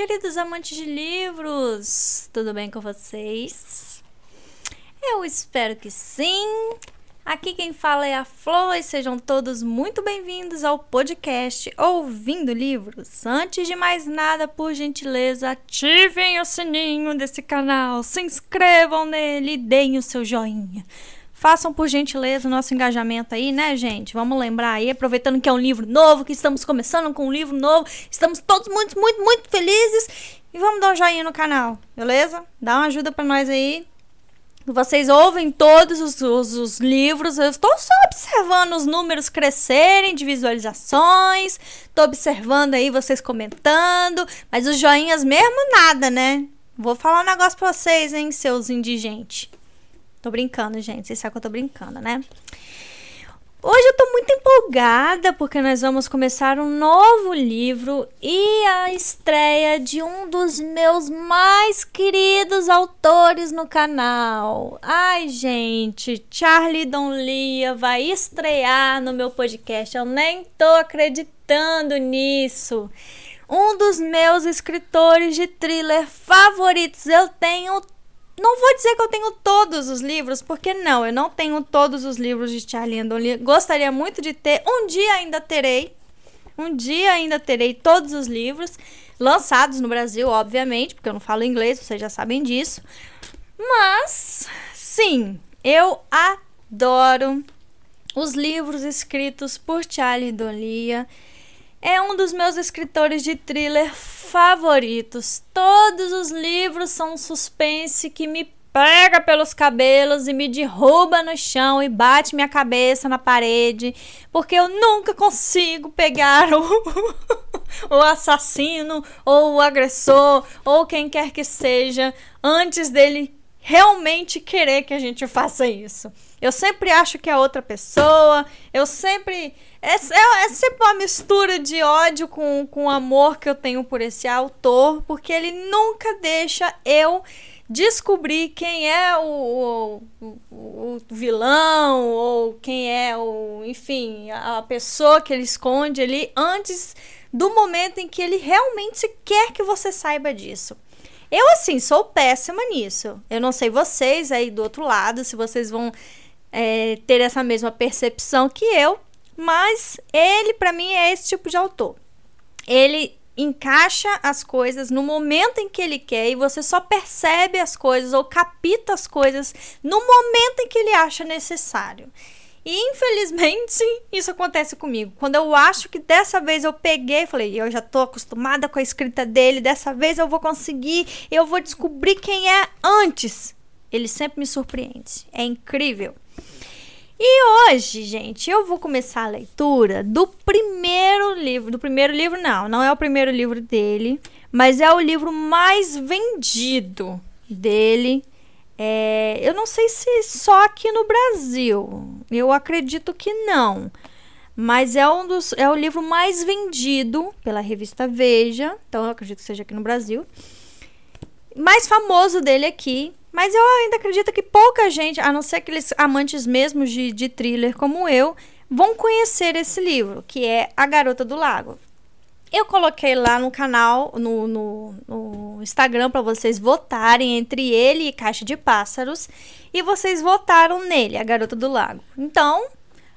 queridos amantes de livros! Tudo bem com vocês? Eu espero que sim! Aqui quem fala é a Flor e sejam todos muito bem-vindos ao podcast Ouvindo Livros. Antes de mais nada, por gentileza, ativem o sininho desse canal, se inscrevam nele e deem o seu joinha. Façam por gentileza o nosso engajamento aí, né, gente? Vamos lembrar aí, aproveitando que é um livro novo, que estamos começando com um livro novo, estamos todos muito, muito, muito felizes. E vamos dar um joinha no canal, beleza? Dá uma ajuda para nós aí. Vocês ouvem todos os, os, os livros, eu estou só observando os números crescerem de visualizações, estou observando aí vocês comentando, mas os joinhas mesmo nada, né? Vou falar um negócio pra vocês, hein, seus indigentes. Tô brincando, gente. Vocês sabem que eu tô brincando, né? Hoje eu tô muito empolgada porque nós vamos começar um novo livro e a estreia de um dos meus mais queridos autores no canal. Ai, gente, Charlie Donlia vai estrear no meu podcast. Eu nem tô acreditando nisso. Um dos meus escritores de thriller favoritos. Eu tenho não vou dizer que eu tenho todos os livros, porque não, eu não tenho todos os livros de Charlie Andon Gostaria muito de ter, um dia ainda terei. Um dia ainda terei todos os livros lançados no Brasil, obviamente, porque eu não falo inglês, vocês já sabem disso. Mas, sim, eu adoro os livros escritos por Charlie Dolia. É um dos meus escritores de thriller favoritos. Todos os livros são um suspense que me pega pelos cabelos e me derruba no chão e bate minha cabeça na parede, porque eu nunca consigo pegar o, o assassino ou o agressor ou quem quer que seja antes dele realmente querer que a gente faça isso. Eu sempre acho que é outra pessoa, eu sempre é, é, é, sempre uma mistura de ódio com, com amor que eu tenho por esse autor, porque ele nunca deixa eu descobrir quem é o, o, o, vilão ou quem é o, enfim, a pessoa que ele esconde ali antes do momento em que ele realmente quer que você saiba disso. Eu, assim, sou péssima nisso. Eu não sei vocês aí do outro lado, se vocês vão é, ter essa mesma percepção que eu, mas ele, para mim, é esse tipo de autor. Ele encaixa as coisas no momento em que ele quer e você só percebe as coisas ou capta as coisas no momento em que ele acha necessário. E infelizmente isso acontece comigo. Quando eu acho que dessa vez eu peguei, falei, eu já tô acostumada com a escrita dele, dessa vez eu vou conseguir, eu vou descobrir quem é antes. Ele sempre me surpreende. É incrível. E hoje, gente, eu vou começar a leitura do primeiro livro. Do primeiro livro, não, não é o primeiro livro dele, mas é o livro mais vendido dele. É, eu não sei se só aqui no Brasil. Eu acredito que não. Mas é um dos é o livro mais vendido pela revista Veja, então eu acredito que seja aqui no Brasil. Mais famoso dele aqui mas eu ainda acredito que pouca gente, a não ser aqueles amantes mesmo de, de thriller como eu, vão conhecer esse livro, que é A Garota do Lago. Eu coloquei lá no canal, no, no, no Instagram, para vocês votarem entre ele e Caixa de Pássaros. E vocês votaram nele, A Garota do Lago. Então,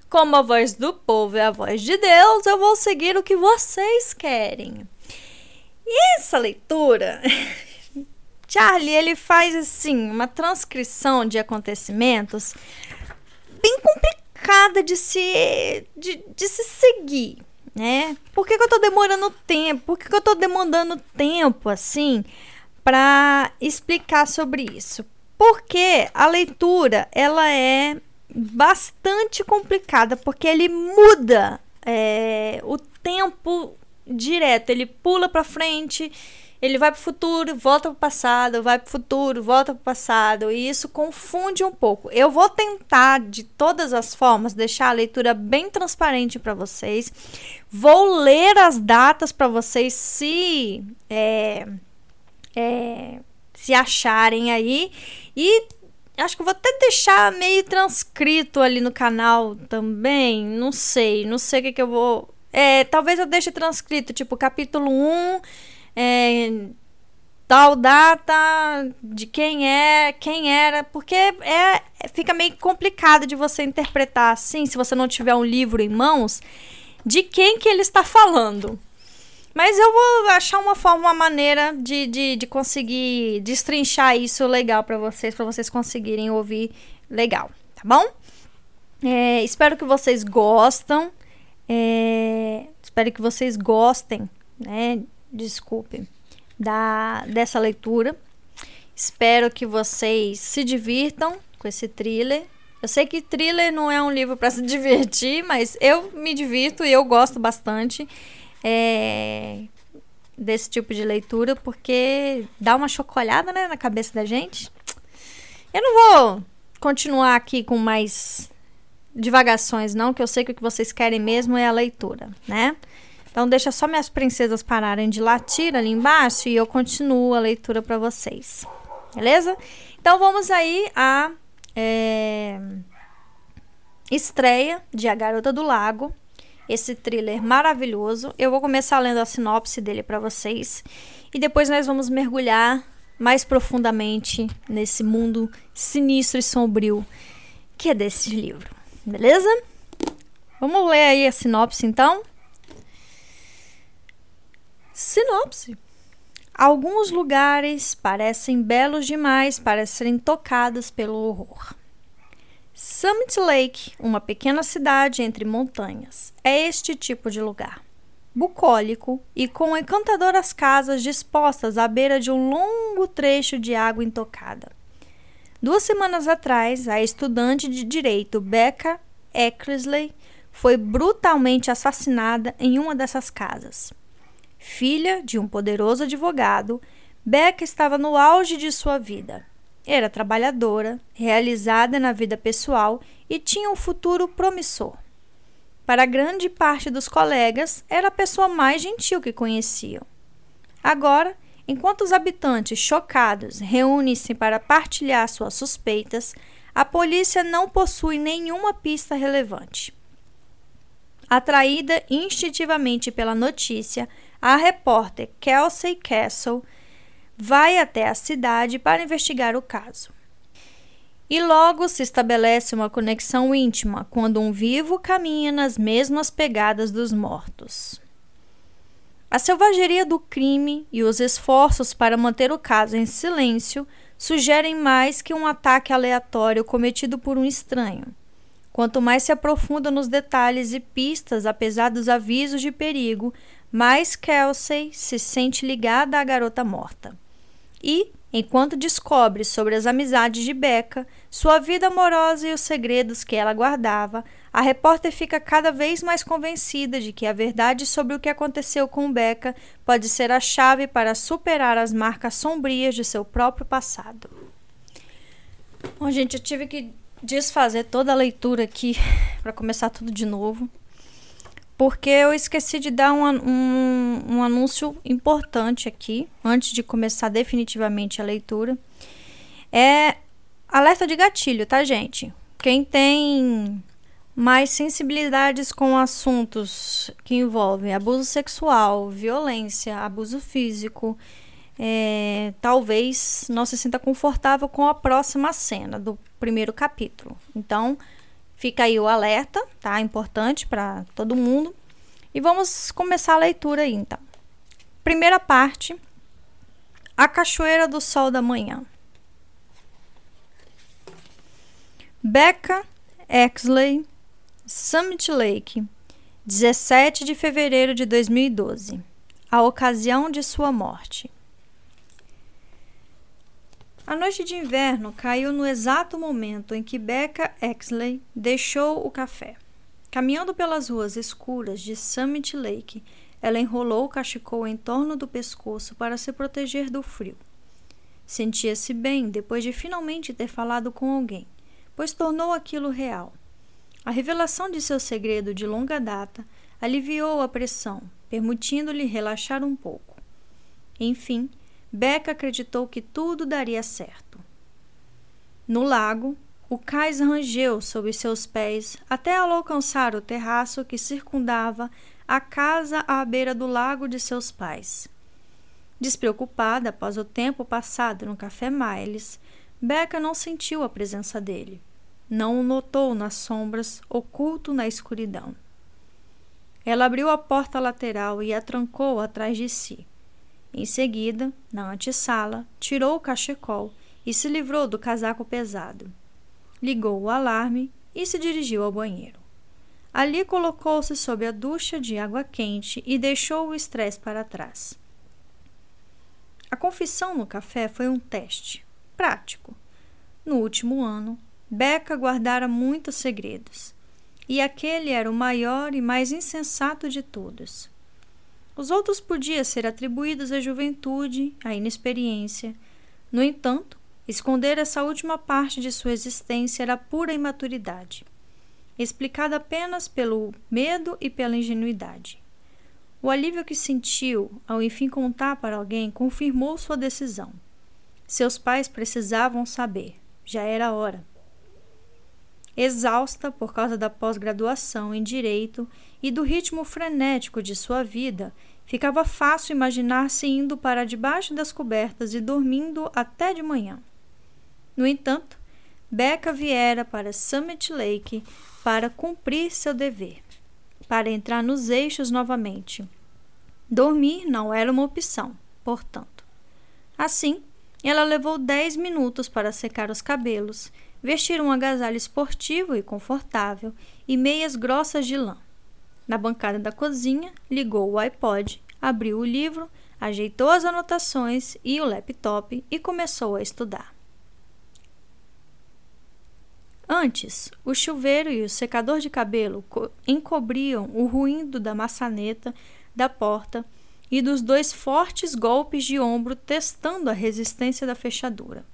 como a voz do povo é a voz de Deus, eu vou seguir o que vocês querem. E essa leitura Charlie, ele faz assim uma transcrição de acontecimentos bem complicada de se de, de se seguir, né? Por que, que eu tô demorando tempo? Por que, que eu tô demandando tempo assim para explicar sobre isso? Porque a leitura ela é bastante complicada porque ele muda é, o tempo direto, ele pula para frente ele vai para o futuro, volta para o passado, vai para o futuro, volta para o passado, e isso confunde um pouco. Eu vou tentar, de todas as formas, deixar a leitura bem transparente para vocês. Vou ler as datas para vocês se, é, é, se acharem aí. E acho que vou até deixar meio transcrito ali no canal também. Não sei, não sei o que, que eu vou. É, talvez eu deixe transcrito, tipo, capítulo 1 é, tal data, de quem é, quem era, porque é fica meio complicado de você interpretar assim, se você não tiver um livro em mãos, de quem que ele está falando. Mas eu vou achar uma forma, uma maneira de, de, de conseguir destrinchar isso legal para vocês, para vocês conseguirem ouvir legal, tá bom? É, espero que vocês gostam. É, espero que vocês gostem, né? Desculpe, da, dessa leitura. Espero que vocês se divirtam com esse thriller. Eu sei que thriller não é um livro para se divertir, mas eu me divirto e eu gosto bastante é, desse tipo de leitura, porque dá uma chocolhada né, na cabeça da gente. Eu não vou continuar aqui com mais divagações, não, que eu sei que o que vocês querem mesmo é a leitura, né? Então deixa só minhas princesas pararem de latir ali embaixo e eu continuo a leitura para vocês. Beleza? Então vamos aí à é, estreia de A Garota do Lago, esse thriller maravilhoso. Eu vou começar lendo a sinopse dele para vocês e depois nós vamos mergulhar mais profundamente nesse mundo sinistro e sombrio que é desse livro. Beleza? Vamos ler aí a sinopse então. Sinopse. Alguns lugares parecem belos demais para serem tocados pelo horror. Summit Lake, uma pequena cidade entre montanhas, é este tipo de lugar. Bucólico e com encantadoras casas dispostas à beira de um longo trecho de água intocada. Duas semanas atrás, a estudante de direito Becca Eckersley foi brutalmente assassinada em uma dessas casas. Filha de um poderoso advogado, Becca estava no auge de sua vida. Era trabalhadora, realizada na vida pessoal e tinha um futuro promissor. Para grande parte dos colegas, era a pessoa mais gentil que conheciam. Agora, enquanto os habitantes chocados reúnem-se para partilhar suas suspeitas, a polícia não possui nenhuma pista relevante. Atraída instintivamente pela notícia, a repórter Kelsey Castle vai até a cidade para investigar o caso. E logo se estabelece uma conexão íntima quando um vivo caminha nas mesmas pegadas dos mortos. A selvageria do crime e os esforços para manter o caso em silêncio sugerem mais que um ataque aleatório cometido por um estranho. Quanto mais se aprofunda nos detalhes e pistas, apesar dos avisos de perigo, mais Kelsey se sente ligada à garota morta. E, enquanto descobre sobre as amizades de Becca, sua vida amorosa e os segredos que ela guardava, a repórter fica cada vez mais convencida de que a verdade sobre o que aconteceu com Becca pode ser a chave para superar as marcas sombrias de seu próprio passado. Bom, gente, eu tive que desfazer toda a leitura aqui para começar tudo de novo porque eu esqueci de dar um, um, um, anúncio importante aqui, antes de começar definitivamente a leitura. É alerta de gatilho, tá, gente? Quem tem mais sensibilidades com assuntos que envolvem abuso sexual, violência, abuso físico, é, talvez não se sinta confortável com a próxima cena do primeiro capítulo. Então, Fica aí o alerta, tá? Importante para todo mundo. E vamos começar a leitura aí, então. Primeira parte: A Cachoeira do Sol da Manhã. Becca Exley, Summit Lake, 17 de fevereiro de 2012. A ocasião de sua morte. A noite de inverno caiu no exato momento em que Becca Exley deixou o café. Caminhando pelas ruas escuras de Summit Lake, ela enrolou o cachecol em torno do pescoço para se proteger do frio. Sentia-se bem depois de finalmente ter falado com alguém, pois tornou aquilo real. A revelação de seu segredo de longa data aliviou a pressão, permitindo-lhe relaxar um pouco. Enfim, Becca acreditou que tudo daria certo. No lago, o cais rangeu sob seus pés até alcançar o terraço que circundava a casa à beira do lago de seus pais. Despreocupada após o tempo passado no café Miles, Becca não sentiu a presença dele. Não o notou nas sombras, oculto na escuridão. Ela abriu a porta lateral e a trancou atrás de si. Em seguida, na antessala, tirou o cachecol e se livrou do casaco pesado. Ligou o alarme e se dirigiu ao banheiro. Ali colocou-se sob a ducha de água quente e deixou o estresse para trás. A confissão no café foi um teste prático. No último ano, Becca guardara muitos segredos, e aquele era o maior e mais insensato de todos. Os outros podiam ser atribuídos à juventude, à inexperiência. No entanto, esconder essa última parte de sua existência era pura imaturidade, explicada apenas pelo medo e pela ingenuidade. O alívio que sentiu ao enfim contar para alguém confirmou sua decisão. Seus pais precisavam saber, já era hora. Exausta por causa da pós-graduação em direito e do ritmo frenético de sua vida, ficava fácil imaginar-se indo para debaixo das cobertas e dormindo até de manhã. No entanto, Becca viera para Summit Lake para cumprir seu dever para entrar nos eixos novamente. Dormir não era uma opção, portanto. Assim, ela levou dez minutos para secar os cabelos, vestir um agasalho esportivo e confortável e meias grossas de lã. Na bancada da cozinha, ligou o iPod, abriu o livro, ajeitou as anotações e o laptop e começou a estudar. Antes, o chuveiro e o secador de cabelo encobriam o ruído da maçaneta da porta e dos dois fortes golpes de ombro testando a resistência da fechadura.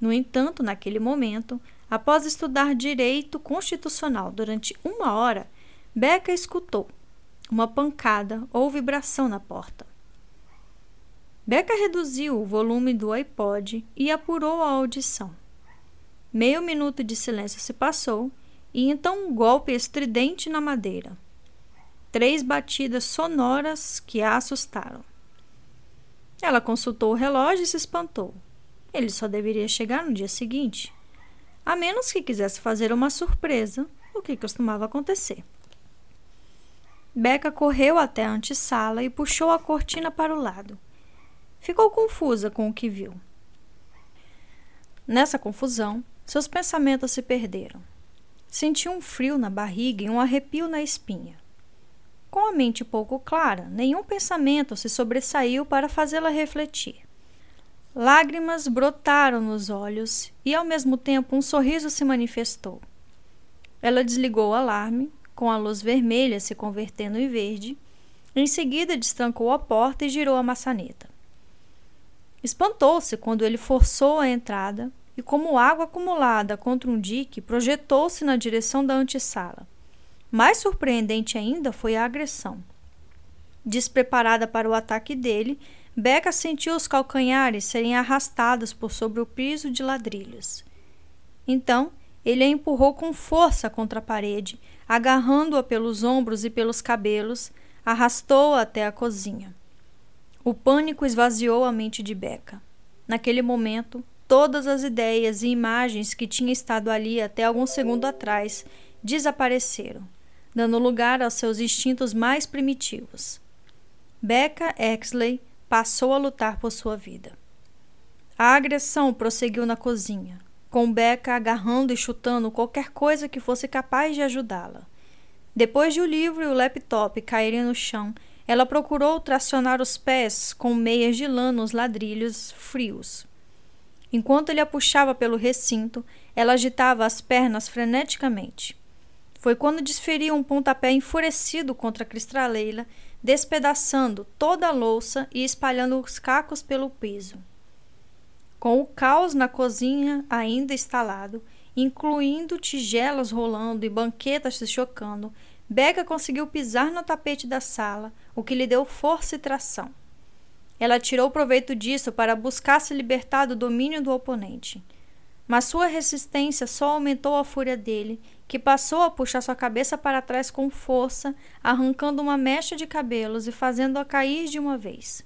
No entanto, naquele momento, após estudar direito constitucional durante uma hora, Becca escutou uma pancada ou vibração na porta. Becca reduziu o volume do iPod e apurou a audição. Meio minuto de silêncio se passou e então um golpe estridente na madeira. Três batidas sonoras que a assustaram. Ela consultou o relógio e se espantou. Ele só deveria chegar no dia seguinte, a menos que quisesse fazer uma surpresa, o que costumava acontecer. Becca correu até a antessala e puxou a cortina para o lado. Ficou confusa com o que viu. Nessa confusão, seus pensamentos se perderam. Sentiu um frio na barriga e um arrepio na espinha. Com a mente pouco clara, nenhum pensamento se sobressaiu para fazê-la refletir. Lágrimas brotaram nos olhos e, ao mesmo tempo, um sorriso se manifestou. Ela desligou o alarme, com a luz vermelha se convertendo em verde. Em seguida, destrancou a porta e girou a maçaneta. Espantou-se quando ele forçou a entrada e, como água acumulada contra um dique, projetou-se na direção da antessala. Mais surpreendente ainda foi a agressão. Despreparada para o ataque dele, Becca sentiu os calcanhares serem arrastados por sobre o piso de ladrilhos. Então, ele a empurrou com força contra a parede, agarrando-a pelos ombros e pelos cabelos, arrastou-a até a cozinha. O pânico esvaziou a mente de Becca. Naquele momento, Todas as ideias e imagens que tinha estado ali até algum segundo atrás desapareceram, dando lugar aos seus instintos mais primitivos. Becca Exley passou a lutar por sua vida. A agressão prosseguiu na cozinha, com Becca agarrando e chutando qualquer coisa que fosse capaz de ajudá-la. Depois de o livro e o laptop caírem no chão, ela procurou tracionar os pés com meias de lã nos ladrilhos frios. Enquanto ele a puxava pelo recinto, ela agitava as pernas freneticamente. Foi quando desferiu um pontapé enfurecido contra a cristaleira, despedaçando toda a louça e espalhando os cacos pelo piso. Com o caos na cozinha ainda instalado, incluindo tigelas rolando e banquetas se chocando, Becca conseguiu pisar no tapete da sala, o que lhe deu força e tração. Ela tirou proveito disso para buscar se libertar do domínio do oponente. Mas sua resistência só aumentou a fúria dele, que passou a puxar sua cabeça para trás com força, arrancando uma mecha de cabelos e fazendo-a cair de uma vez.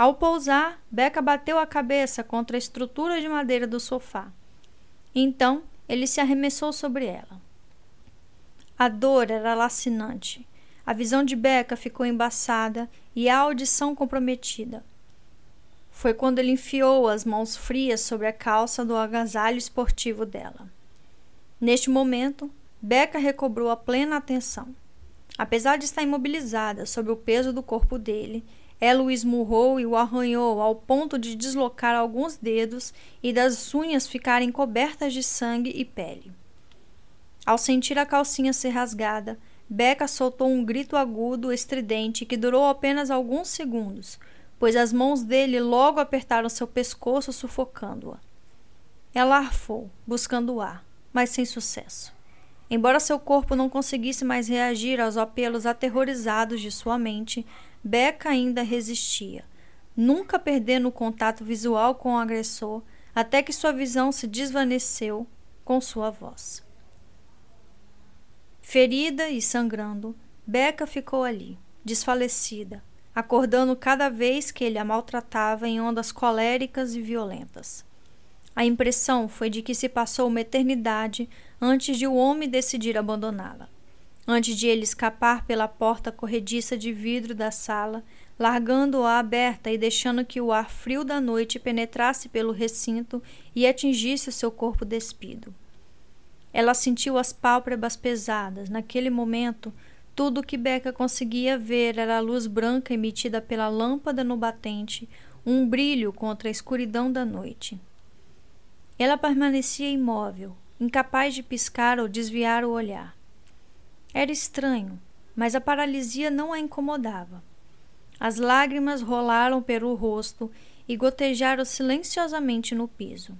Ao pousar, Becca bateu a cabeça contra a estrutura de madeira do sofá. Então, ele se arremessou sobre ela. A dor era lacinante. A visão de Becca ficou embaçada e a audição comprometida. Foi quando ele enfiou as mãos frias sobre a calça do agasalho esportivo dela. Neste momento, Becca recobrou a plena atenção. Apesar de estar imobilizada sob o peso do corpo dele, ela o esmurrou e o arranhou ao ponto de deslocar alguns dedos e das unhas ficarem cobertas de sangue e pele. Ao sentir a calcinha ser rasgada, Becca soltou um grito agudo, estridente, que durou apenas alguns segundos, pois as mãos dele logo apertaram seu pescoço, sufocando-a. Ela arfou, buscando ar, mas sem sucesso. Embora seu corpo não conseguisse mais reagir aos apelos aterrorizados de sua mente, Becca ainda resistia, nunca perdendo o contato visual com o agressor, até que sua visão se desvaneceu com sua voz. Ferida e sangrando, Becca ficou ali, desfalecida, acordando cada vez que ele a maltratava em ondas coléricas e violentas. A impressão foi de que se passou uma eternidade antes de o homem decidir abandoná-la. Antes de ele escapar pela porta corrediça de vidro da sala, largando-a aberta e deixando que o ar frio da noite penetrasse pelo recinto e atingisse o seu corpo despido. Ela sentiu as pálpebras pesadas. Naquele momento, tudo o que Becca conseguia ver era a luz branca emitida pela lâmpada no batente, um brilho contra a escuridão da noite. Ela permanecia imóvel, incapaz de piscar ou desviar o olhar. Era estranho, mas a paralisia não a incomodava. As lágrimas rolaram pelo rosto e gotejaram silenciosamente no piso.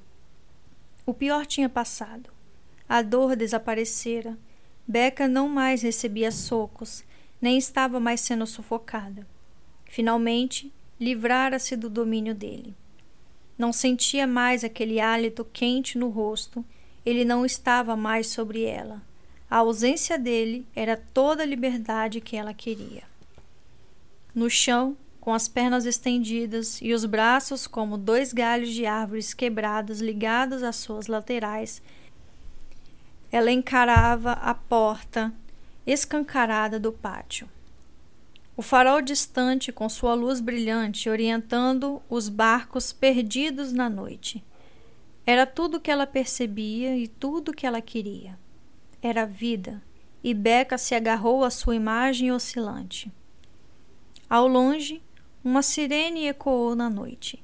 O pior tinha passado. A dor desaparecera. Becca não mais recebia socos, nem estava mais sendo sufocada. Finalmente, livrara-se do domínio dele. Não sentia mais aquele hálito quente no rosto, ele não estava mais sobre ela. A ausência dele era toda a liberdade que ela queria. No chão, com as pernas estendidas e os braços como dois galhos de árvores quebrados ligados às suas laterais, ela encarava a porta escancarada do pátio. O farol distante, com sua luz brilhante, orientando os barcos perdidos na noite. Era tudo que ela percebia e tudo que ela queria. Era vida, e Beca se agarrou à sua imagem oscilante. Ao longe, uma sirene ecoou na noite.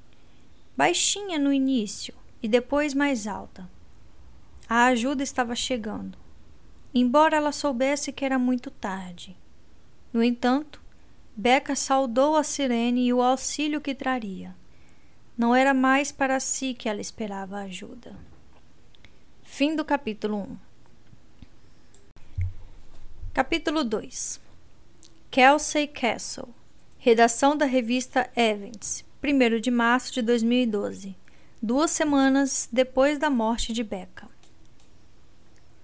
Baixinha no início e depois mais alta. A ajuda estava chegando, embora ela soubesse que era muito tarde. No entanto, Beca saudou a sirene e o auxílio que traria. Não era mais para si que ela esperava ajuda. Fim do capítulo 1. Capítulo 2 Kelsey Castle Redação da revista Evans, 1 de março de 2012, duas semanas depois da morte de Becca.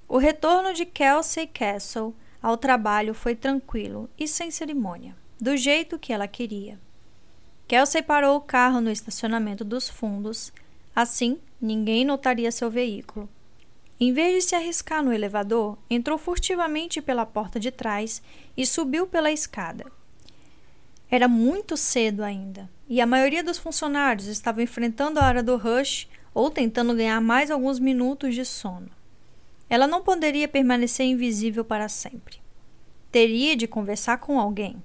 O retorno de Kelsey Castle ao trabalho foi tranquilo e sem cerimônia do jeito que ela queria. Kelsey parou o carro no estacionamento dos fundos, assim ninguém notaria seu veículo. Em vez de se arriscar no elevador, entrou furtivamente pela porta de trás e subiu pela escada. Era muito cedo ainda, e a maioria dos funcionários estava enfrentando a hora do rush ou tentando ganhar mais alguns minutos de sono. Ela não poderia permanecer invisível para sempre. Teria de conversar com alguém.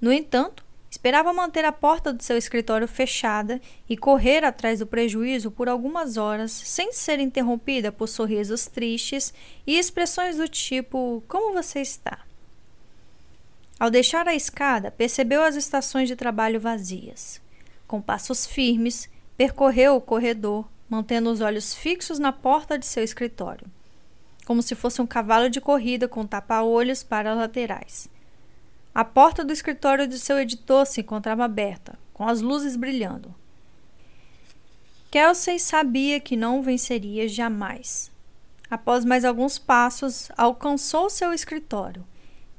No entanto, esperava manter a porta do seu escritório fechada e correr atrás do prejuízo por algumas horas sem ser interrompida por sorrisos tristes e expressões do tipo: Como você está? Ao deixar a escada, percebeu as estações de trabalho vazias. Com passos firmes, percorreu o corredor, mantendo os olhos fixos na porta de seu escritório, como se fosse um cavalo de corrida com tapa-olhos para as laterais. A porta do escritório de seu editor se encontrava aberta, com as luzes brilhando. Kelsey sabia que não venceria jamais. Após mais alguns passos, alcançou seu escritório,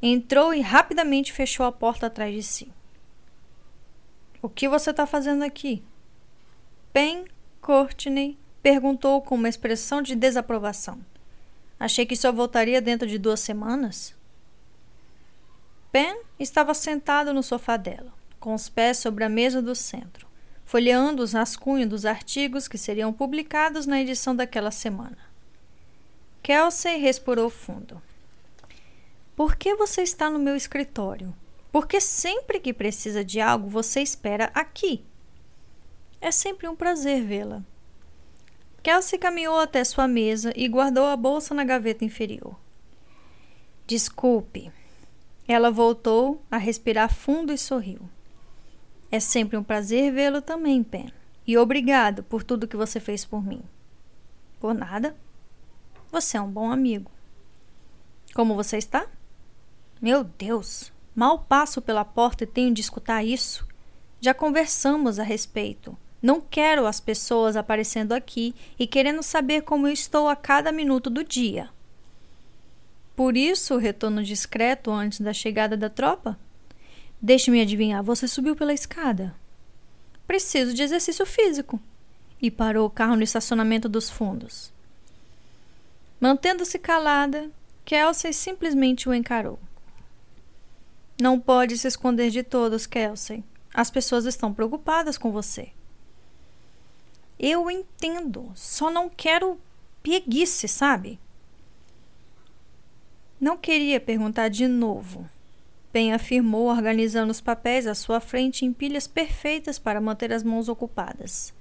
entrou e rapidamente fechou a porta atrás de si. O que você está fazendo aqui? Pen Courtney perguntou com uma expressão de desaprovação. Achei que só voltaria dentro de duas semanas. Pen estava sentado no sofá dela, com os pés sobre a mesa do centro, folheando os rascunhos dos artigos que seriam publicados na edição daquela semana. Kelsey respirou fundo. Por que você está no meu escritório? Porque sempre que precisa de algo, você espera aqui. É sempre um prazer vê-la. Kelsey caminhou até sua mesa e guardou a bolsa na gaveta inferior. Desculpe. Ela voltou a respirar fundo e sorriu. É sempre um prazer vê-lo também, Pen. E obrigado por tudo que você fez por mim. Por nada. Você é um bom amigo. Como você está? Meu Deus, mal passo pela porta e tenho de escutar isso. Já conversamos a respeito. Não quero as pessoas aparecendo aqui e querendo saber como eu estou a cada minuto do dia. Por isso o retorno discreto antes da chegada da tropa? Deixe-me adivinhar, você subiu pela escada. Preciso de exercício físico. E parou o carro no estacionamento dos fundos. Mantendo-se calada, Kelsey simplesmente o encarou. Não pode se esconder de todos, Kelsey. As pessoas estão preocupadas com você. Eu entendo, só não quero pieguice, sabe? Não queria perguntar de novo. Ben afirmou, organizando os papéis à sua frente em pilhas perfeitas para manter as mãos ocupadas.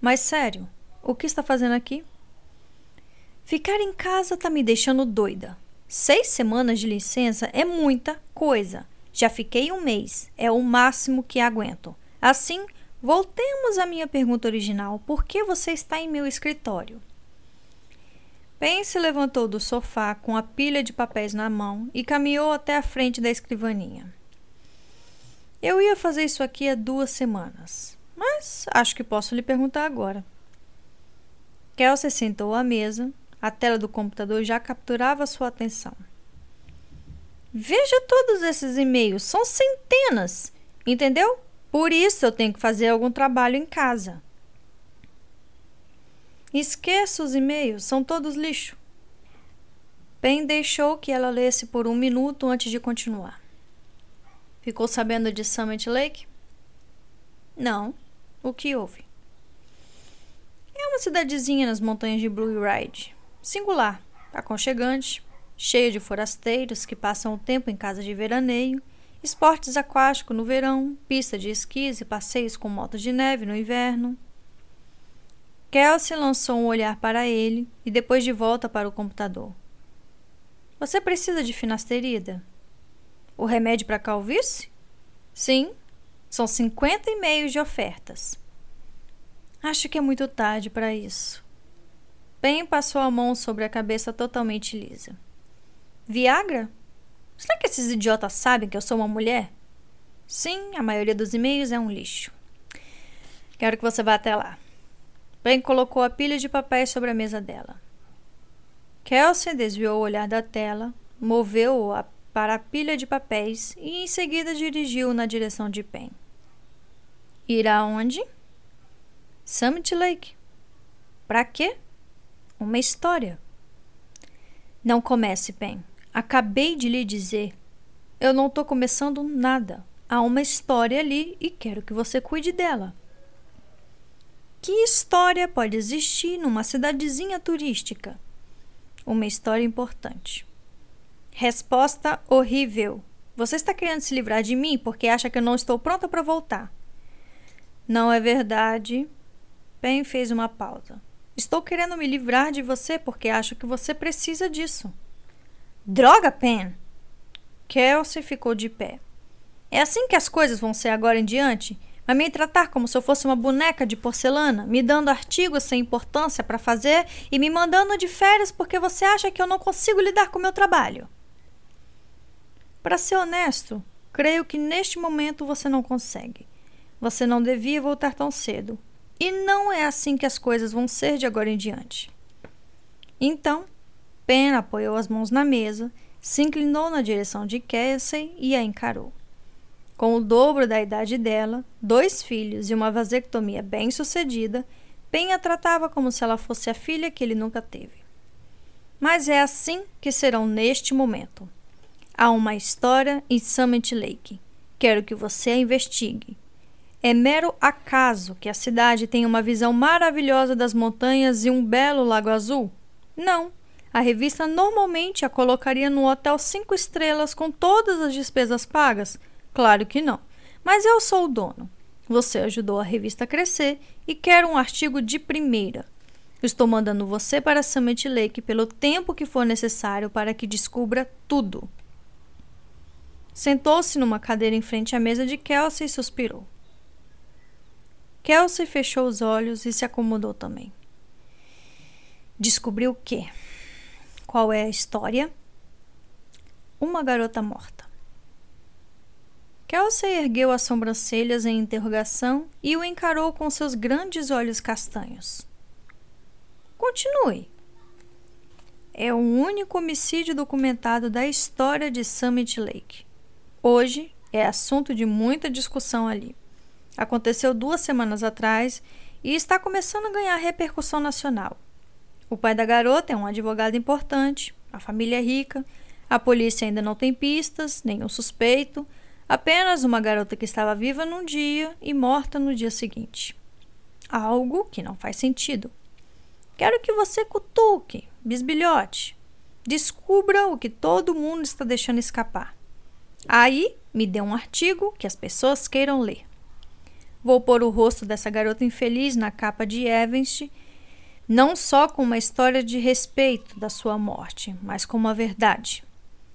Mas sério, o que está fazendo aqui? Ficar em casa está me deixando doida. Seis semanas de licença é muita coisa. Já fiquei um mês, é o máximo que aguento. Assim, Voltemos à minha pergunta original: por que você está em meu escritório? Ben se levantou do sofá com a pilha de papéis na mão e caminhou até a frente da escrivaninha. Eu ia fazer isso aqui há duas semanas, mas acho que posso lhe perguntar agora. Kelsey sentou à mesa, a tela do computador já capturava sua atenção. Veja todos esses e-mails, são centenas, entendeu? Por isso eu tenho que fazer algum trabalho em casa. Esqueça os e-mails, são todos lixo. Ben deixou que ela lesse por um minuto antes de continuar. Ficou sabendo de Summit Lake? Não. O que houve? É uma cidadezinha nas montanhas de Blue Ridge. Singular, aconchegante, cheia de forasteiros que passam o tempo em casa de veraneio esportes aquáticos no verão, pista de esquis e passeios com motos de neve no inverno. Kelsey lançou um olhar para ele e depois de volta para o computador. Você precisa de finasterida? O remédio para calvície? Sim, são 50 e-mails de ofertas. Acho que é muito tarde para isso. Ben passou a mão sobre a cabeça totalmente lisa. Viagra? Será que esses idiotas sabem que eu sou uma mulher? Sim, a maioria dos e-mails é um lixo. Quero que você vá até lá. Ben colocou a pilha de papéis sobre a mesa dela. Kelsey desviou o olhar da tela, moveu-o para a pilha de papéis e em seguida dirigiu-o na direção de Pen. Ir aonde? Summit Lake. Para quê? Uma história. Não comece, Pen. Acabei de lhe dizer. Eu não estou começando nada. Há uma história ali e quero que você cuide dela. Que história pode existir numa cidadezinha turística? Uma história importante. Resposta horrível. Você está querendo se livrar de mim porque acha que eu não estou pronta para voltar. Não é verdade. Pen fez uma pausa. Estou querendo me livrar de você porque acho que você precisa disso. Droga, Pen! Kelsey ficou de pé. É assim que as coisas vão ser agora em diante? Vai me tratar como se eu fosse uma boneca de porcelana, me dando artigos sem importância para fazer e me mandando de férias porque você acha que eu não consigo lidar com o meu trabalho? Para ser honesto, creio que neste momento você não consegue. Você não devia voltar tão cedo. E não é assim que as coisas vão ser de agora em diante. Então, Pen apoiou as mãos na mesa, se inclinou na direção de Casey e a encarou. Com o dobro da idade dela, dois filhos e uma vasectomia bem-sucedida, Ben a tratava como se ela fosse a filha que ele nunca teve. Mas é assim que serão neste momento. Há uma história em Summit Lake. Quero que você a investigue. É mero acaso que a cidade tem uma visão maravilhosa das montanhas e um belo lago azul? Não. A revista normalmente a colocaria no hotel cinco estrelas com todas as despesas pagas? Claro que não. Mas eu sou o dono. Você ajudou a revista a crescer e quero um artigo de primeira. Estou mandando você para Summit Lake pelo tempo que for necessário para que descubra tudo. Sentou-se numa cadeira em frente à mesa de Kelsey e suspirou. Kelsey fechou os olhos e se acomodou também. Descobriu o quê? Qual é a história? Uma garota morta. Kelsey ergueu as sobrancelhas em interrogação e o encarou com seus grandes olhos castanhos. Continue. É o único homicídio documentado da história de Summit Lake. Hoje é assunto de muita discussão ali. Aconteceu duas semanas atrás e está começando a ganhar repercussão nacional. O pai da garota é um advogado importante, a família é rica, a polícia ainda não tem pistas, nenhum suspeito Apenas uma garota que estava viva num dia e morta no dia seguinte. Algo que não faz sentido. Quero que você cutuque, bisbilhote. Descubra o que todo mundo está deixando escapar. Aí me dê um artigo que as pessoas queiram ler. Vou pôr o rosto dessa garota infeliz na capa de Evans, não só com uma história de respeito da sua morte, mas com uma verdade.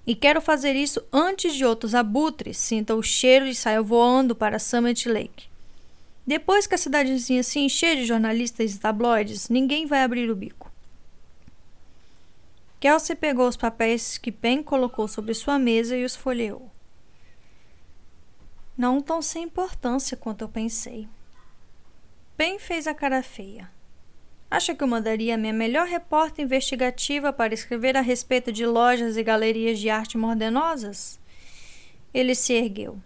E quero fazer isso antes de outros abutres sintam o cheiro e saiam voando para Summit Lake. Depois que a cidadezinha se encher de jornalistas e tabloides, ninguém vai abrir o bico. Kelsey pegou os papéis que Pen colocou sobre sua mesa e os folheou. Não tão sem importância quanto eu pensei. Pen fez a cara feia. Acha que eu mandaria minha melhor repórter investigativa para escrever a respeito de lojas e galerias de arte modernosas? Ele se ergueu.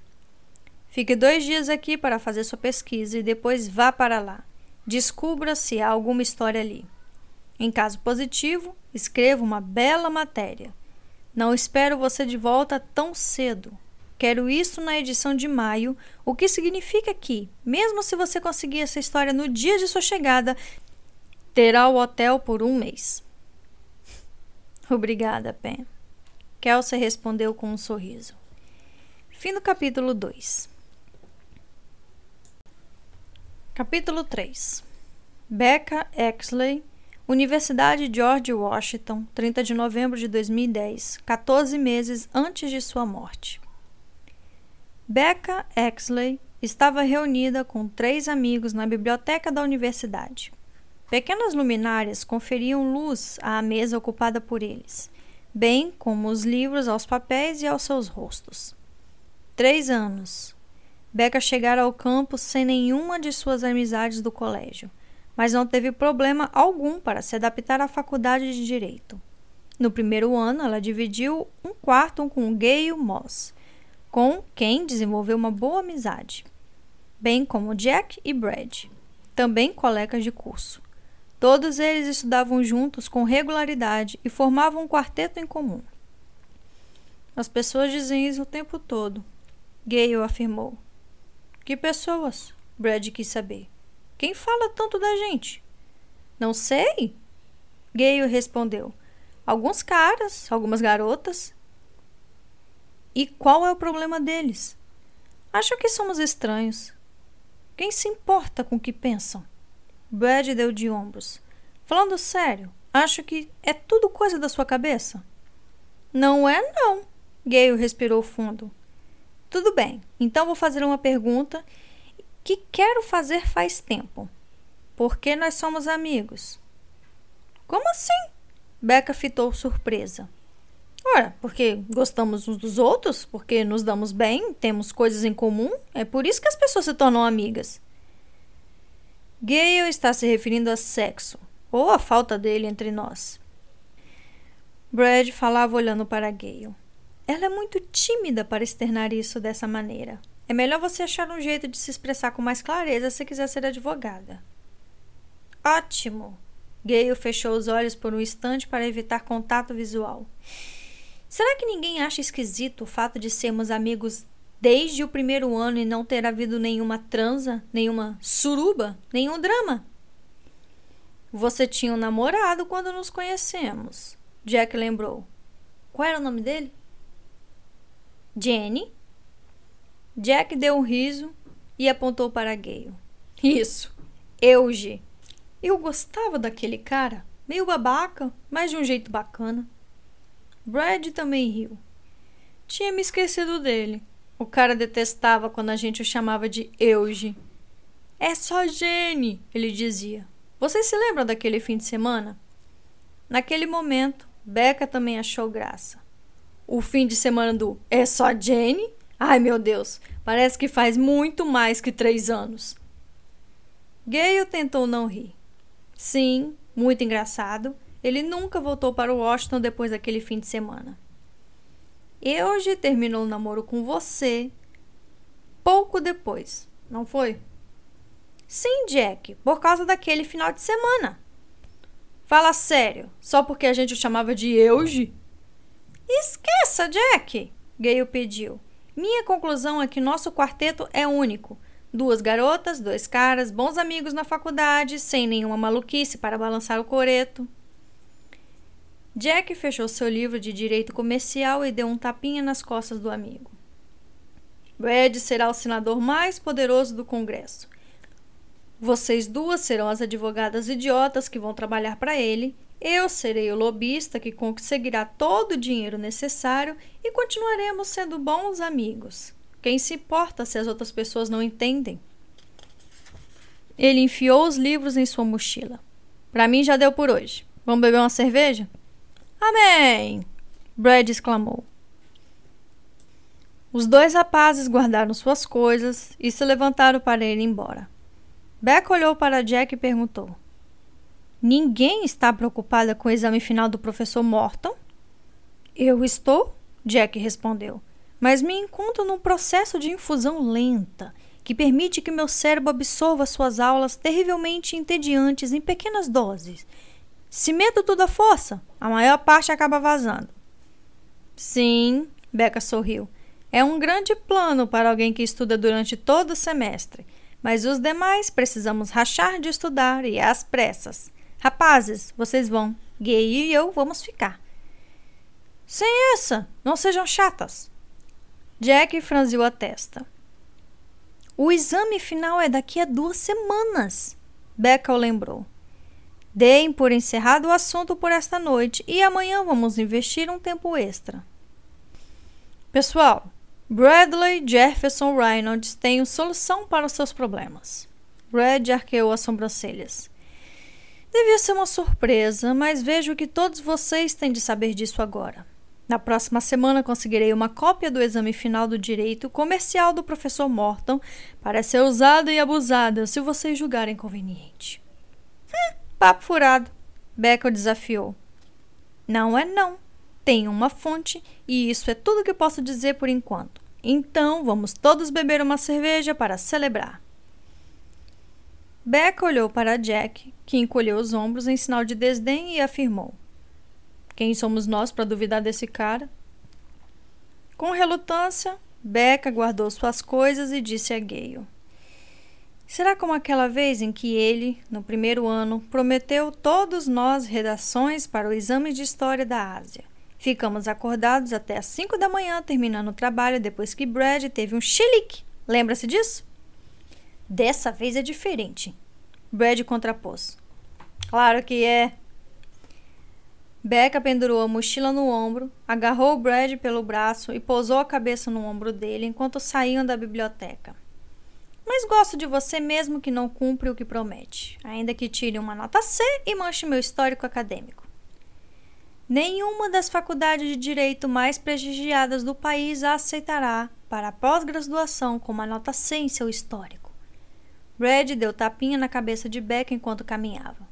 Fique dois dias aqui para fazer sua pesquisa e depois vá para lá. Descubra se há alguma história ali. Em caso positivo, escreva uma bela matéria. Não espero você de volta tão cedo. Quero isso na edição de maio, o que significa que, mesmo se você conseguir essa história no dia de sua chegada, terá o hotel por um mês. Obrigada, Pen. Kelsey respondeu com um sorriso. Fim do capítulo 2. Capítulo 3. Becca Exley, Universidade George Washington, 30 de novembro de 2010, 14 meses antes de sua morte. Becca Exley estava reunida com três amigos na biblioteca da universidade. Pequenas luminárias conferiam luz à mesa ocupada por eles, bem como os livros aos papéis e aos seus rostos. Três anos. Becca chegara ao campus sem nenhuma de suas amizades do colégio, mas não teve problema algum para se adaptar à faculdade de Direito. No primeiro ano, ela dividiu um quarto com o Gale Moss, com quem desenvolveu uma boa amizade, bem como Jack e Brad, também colegas de curso. Todos eles estudavam juntos com regularidade e formavam um quarteto em comum. As pessoas dizem isso o tempo todo, Gale afirmou. Que pessoas? Brad quis saber. Quem fala tanto da gente? Não sei. Gale respondeu. Alguns caras, algumas garotas. E qual é o problema deles? Acho que somos estranhos. Quem se importa com o que pensam? Brad deu de ombros. Falando sério, acho que é tudo coisa da sua cabeça? Não é, não. Gale respirou fundo. Tudo bem, então vou fazer uma pergunta que quero fazer faz tempo. Por que nós somos amigos? Como assim? Becca fitou surpresa. Ora, porque gostamos uns dos outros, porque nos damos bem, temos coisas em comum, é por isso que as pessoas se tornam amigas. Gale está se referindo a sexo, ou a falta dele entre nós. Brad falava olhando para Gale. Ela é muito tímida para externar isso dessa maneira. É melhor você achar um jeito de se expressar com mais clareza se quiser ser advogada. Ótimo! Gale fechou os olhos por um instante para evitar contato visual. Será que ninguém acha esquisito o fato de sermos amigos desde o primeiro ano e não ter havido nenhuma transa, nenhuma suruba, nenhum drama? Você tinha um namorado quando nos conhecemos, Jack lembrou. Qual era o nome dele? Jenny. Jack deu um riso e apontou para Gale. Isso, Euge. Eu gostava daquele cara, meio babaca, mas de um jeito bacana. Brad também riu. Tinha me esquecido dele. O cara detestava quando a gente o chamava de Euge. É só Jenny, ele dizia. Você se lembra daquele fim de semana? Naquele momento, Becca também achou graça. O fim de semana do É só Jenny? Ai meu Deus, parece que faz muito mais que três anos. Gale tentou não rir. Sim, muito engraçado. Ele nunca voltou para Washington depois daquele fim de semana. E hoje terminou o namoro com você pouco depois, não foi? Sim, Jack, por causa daquele final de semana. Fala sério, só porque a gente o chamava de Euge? Esqueça, Jack, Gale pediu. Minha conclusão é que nosso quarteto é único. Duas garotas, dois caras, bons amigos na faculdade, sem nenhuma maluquice para balançar o coreto. Jack fechou seu livro de direito comercial e deu um tapinha nas costas do amigo. Brad será o senador mais poderoso do Congresso. Vocês duas serão as advogadas idiotas que vão trabalhar para ele. Eu serei o lobista que conseguirá todo o dinheiro necessário e continuaremos sendo bons amigos. Quem se importa se as outras pessoas não entendem? Ele enfiou os livros em sua mochila. Para mim já deu por hoje. Vamos beber uma cerveja? Amém! Brad exclamou. Os dois rapazes guardaram suas coisas e se levantaram para ir embora. Beck olhou para Jack e perguntou: Ninguém está preocupada com o exame final do professor Morton? Eu estou, Jack respondeu mas me encontro num processo de infusão lenta que permite que meu cérebro absorva suas aulas terrivelmente entediantes em pequenas doses. Se meto tudo à força, a maior parte acaba vazando. Sim, Becca sorriu. É um grande plano para alguém que estuda durante todo o semestre, mas os demais precisamos rachar de estudar e às pressas. Rapazes, vocês vão. Gay e eu vamos ficar. Sem essa, não sejam chatas. Jack franziu a testa. O exame final é daqui a duas semanas, Becca o lembrou. Deem por encerrado o assunto por esta noite e amanhã vamos investir um tempo extra. Pessoal, Bradley Jefferson Reynolds tem solução para os seus problemas. Brad arqueou as sobrancelhas. Devia ser uma surpresa, mas vejo que todos vocês têm de saber disso agora. Na próxima semana conseguirei uma cópia do exame final do direito comercial do professor Morton para ser usada e abusada se vocês julgarem conveniente. Papo furado. Becca desafiou. Não é não. Tenho uma fonte e isso é tudo que posso dizer por enquanto. Então vamos todos beber uma cerveja para celebrar. Becca olhou para Jack, que encolheu os ombros em sinal de desdém e afirmou: quem somos nós para duvidar desse cara? Com relutância, Becca guardou suas coisas e disse a Gale: Será como aquela vez em que ele, no primeiro ano, prometeu todos nós redações para o exame de história da Ásia? Ficamos acordados até às cinco da manhã, terminando o trabalho depois que Brad teve um chilique. Lembra-se disso? Dessa vez é diferente. Brad contrapôs. Claro que é, Becca pendurou a mochila no ombro, agarrou Brad pelo braço e pousou a cabeça no ombro dele enquanto saíam da biblioteca. Mas gosto de você mesmo que não cumpre o que promete, ainda que tire uma nota C e manche meu histórico acadêmico. Nenhuma das faculdades de direito mais prestigiadas do país a aceitará para a pós-graduação com uma nota C em seu histórico. Brad deu tapinha na cabeça de Becca enquanto caminhava.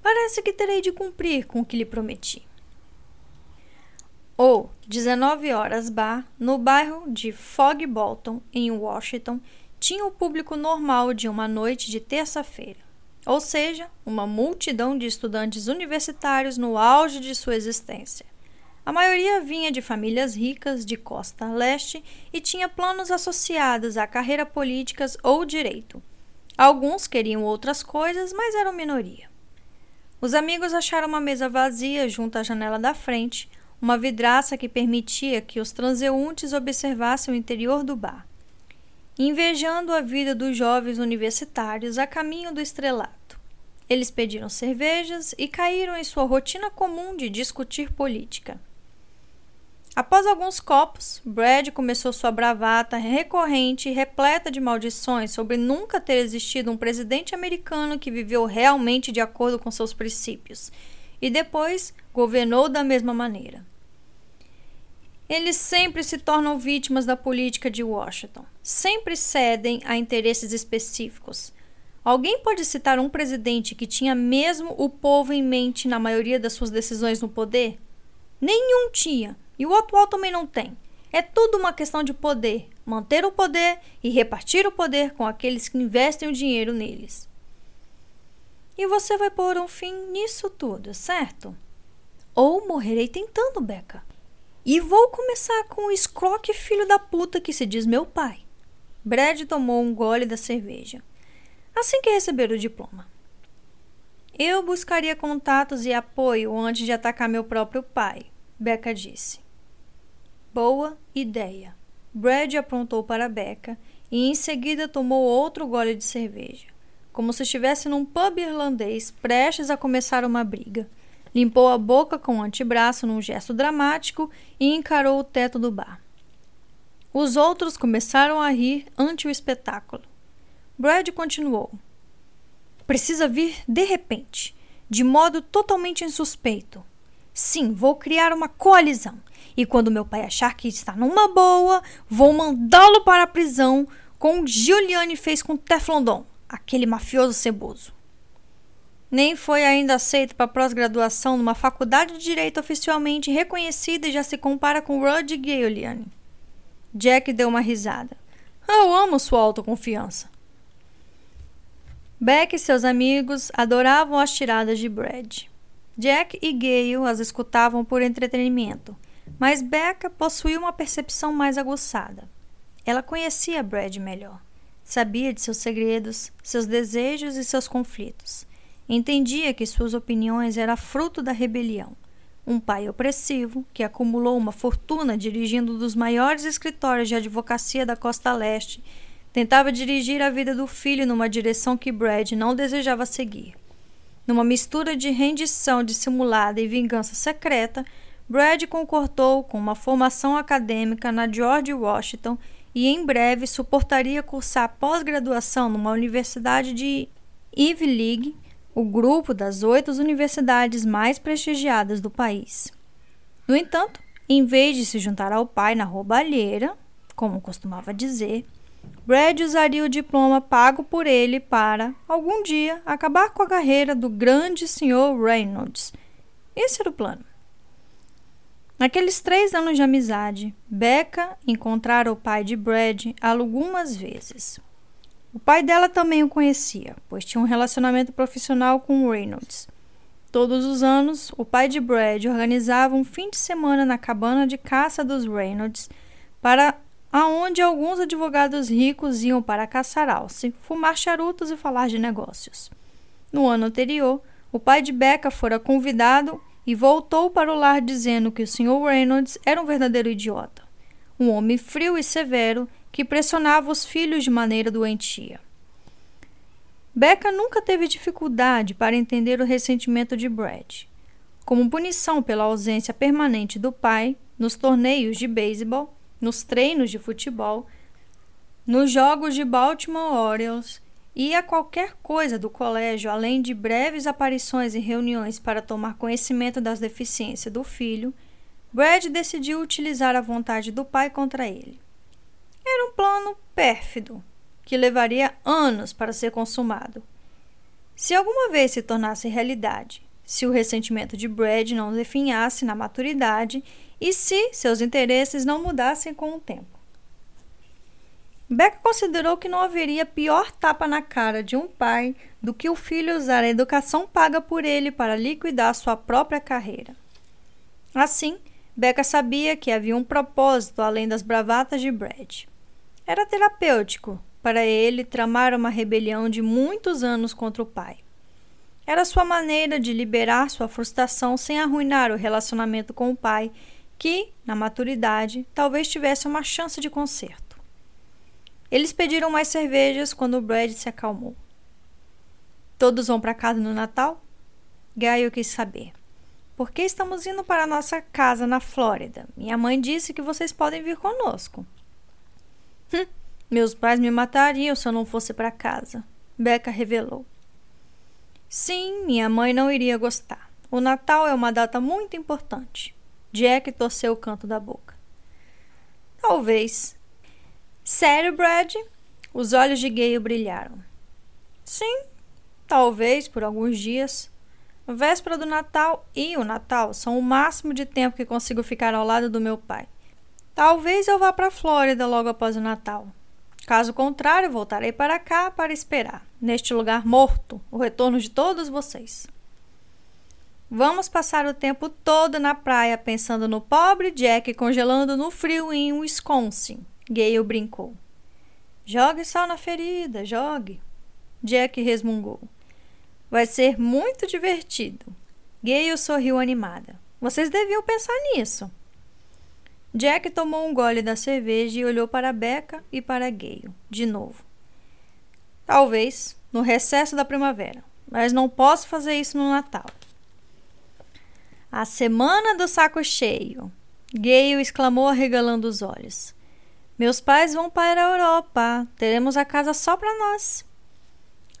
Parece que terei de cumprir com o que lhe prometi. ou 19 horas bar, no bairro de Fog Bolton, em Washington, tinha o público normal de uma noite de terça-feira, ou seja, uma multidão de estudantes universitários no auge de sua existência. A maioria vinha de famílias ricas de costa leste e tinha planos associados à carreira políticas ou direito. Alguns queriam outras coisas, mas eram minoria. Os amigos acharam uma mesa vazia junto à janela da frente, uma vidraça que permitia que os transeuntes observassem o interior do bar. Invejando a vida dos jovens universitários a caminho do estrelato. Eles pediram cervejas e caíram em sua rotina comum de discutir política. Após alguns copos, Brad começou sua bravata recorrente e repleta de maldições sobre nunca ter existido um presidente americano que viveu realmente de acordo com seus princípios e depois governou da mesma maneira. Eles sempre se tornam vítimas da política de Washington, sempre cedem a interesses específicos. Alguém pode citar um presidente que tinha mesmo o povo em mente na maioria das suas decisões no poder? Nenhum tinha e o atual também não tem. É tudo uma questão de poder, manter o poder e repartir o poder com aqueles que investem o dinheiro neles. E você vai pôr um fim nisso tudo, certo? Ou morrerei tentando, Beca. E vou começar com o escroque filho da puta que se diz meu pai. Brad tomou um gole da cerveja. Assim que receber o diploma. Eu buscaria contatos e apoio antes de atacar meu próprio pai, Becca disse. Boa ideia. Brad apontou para Becca e em seguida tomou outro gole de cerveja, como se estivesse num pub irlandês prestes a começar uma briga. Limpou a boca com o antebraço num gesto dramático e encarou o teto do bar. Os outros começaram a rir ante o espetáculo. Brad continuou. Precisa vir de repente, de modo totalmente insuspeito. Sim, vou criar uma coalizão. E quando meu pai achar que está numa boa, vou mandá-lo para a prisão, como Giuliani fez com Teflondon, aquele mafioso ceboso. Nem foi ainda aceito para pós-graduação numa faculdade de direito oficialmente reconhecida e já se compara com Rudy Giuliani. Jack deu uma risada. Eu amo sua autoconfiança. Beck e seus amigos adoravam as tiradas de Brad. Jack e Gale as escutavam por entretenimento mas Becca possuía uma percepção mais aguçada. Ela conhecia Brad melhor. Sabia de seus segredos, seus desejos e seus conflitos. Entendia que suas opiniões eram fruto da rebelião. Um pai opressivo, que acumulou uma fortuna dirigindo um dos maiores escritórios de advocacia da costa leste, tentava dirigir a vida do filho numa direção que Brad não desejava seguir. Numa mistura de rendição dissimulada e vingança secreta, Brad concordou com uma formação acadêmica na George Washington e em breve suportaria cursar pós-graduação numa universidade de Ivy League, o grupo das oito universidades mais prestigiadas do país. No entanto, em vez de se juntar ao pai na roubalheira, como costumava dizer, Brad usaria o diploma pago por ele para, algum dia, acabar com a carreira do grande Sr. Reynolds. Esse era o plano. Naqueles três anos de amizade, Becca encontrara o pai de Brad algumas vezes. O pai dela também o conhecia, pois tinha um relacionamento profissional com Reynolds. Todos os anos, o pai de Brad organizava um fim de semana na cabana de caça dos Reynolds, para aonde alguns advogados ricos iam para caçar alce, fumar charutos e falar de negócios. No ano anterior, o pai de Becca fora convidado e voltou para o lar dizendo que o Sr. Reynolds era um verdadeiro idiota, um homem frio e severo que pressionava os filhos de maneira doentia. Becca nunca teve dificuldade para entender o ressentimento de Brad. Como punição pela ausência permanente do pai nos torneios de beisebol, nos treinos de futebol, nos jogos de Baltimore Orioles e a qualquer coisa do colégio, além de breves aparições em reuniões para tomar conhecimento das deficiências do filho, Brad decidiu utilizar a vontade do pai contra ele. Era um plano pérfido, que levaria anos para ser consumado. Se alguma vez se tornasse realidade, se o ressentimento de Brad não definhasse na maturidade e se seus interesses não mudassem com o tempo. Becca considerou que não haveria pior tapa na cara de um pai do que o filho usar a educação paga por ele para liquidar sua própria carreira. Assim, Becca sabia que havia um propósito além das bravatas de Brad. Era terapêutico para ele tramar uma rebelião de muitos anos contra o pai. Era sua maneira de liberar sua frustração sem arruinar o relacionamento com o pai, que, na maturidade, talvez tivesse uma chance de conserto. Eles pediram mais cervejas quando Brad se acalmou. Todos vão para casa no Natal? Gaio quis saber. Por que estamos indo para nossa casa na Flórida? Minha mãe disse que vocês podem vir conosco. Hum, meus pais me matariam se eu não fosse para casa, Becca revelou. Sim, minha mãe não iria gostar. O Natal é uma data muito importante. Jack torceu o canto da boca. Talvez. Sério, Brad? Os olhos de Gale brilharam. Sim, talvez por alguns dias. Véspera do Natal e o Natal são o máximo de tempo que consigo ficar ao lado do meu pai. Talvez eu vá para a Flórida logo após o Natal. Caso contrário, voltarei para cá para esperar, neste lugar morto, o retorno de todos vocês. Vamos passar o tempo todo na praia pensando no pobre Jack congelando no frio em Wisconsin, Gale brincou. Jogue sal na ferida, jogue. Jack resmungou. Vai ser muito divertido. Gale sorriu animada. Vocês deviam pensar nisso. Jack tomou um gole da cerveja e olhou para Becca e para Gale, de novo. Talvez, no recesso da primavera, mas não posso fazer isso no Natal. A semana do saco cheio! Gale exclamou arregalando os olhos. Meus pais vão para a Europa. Teremos a casa só para nós.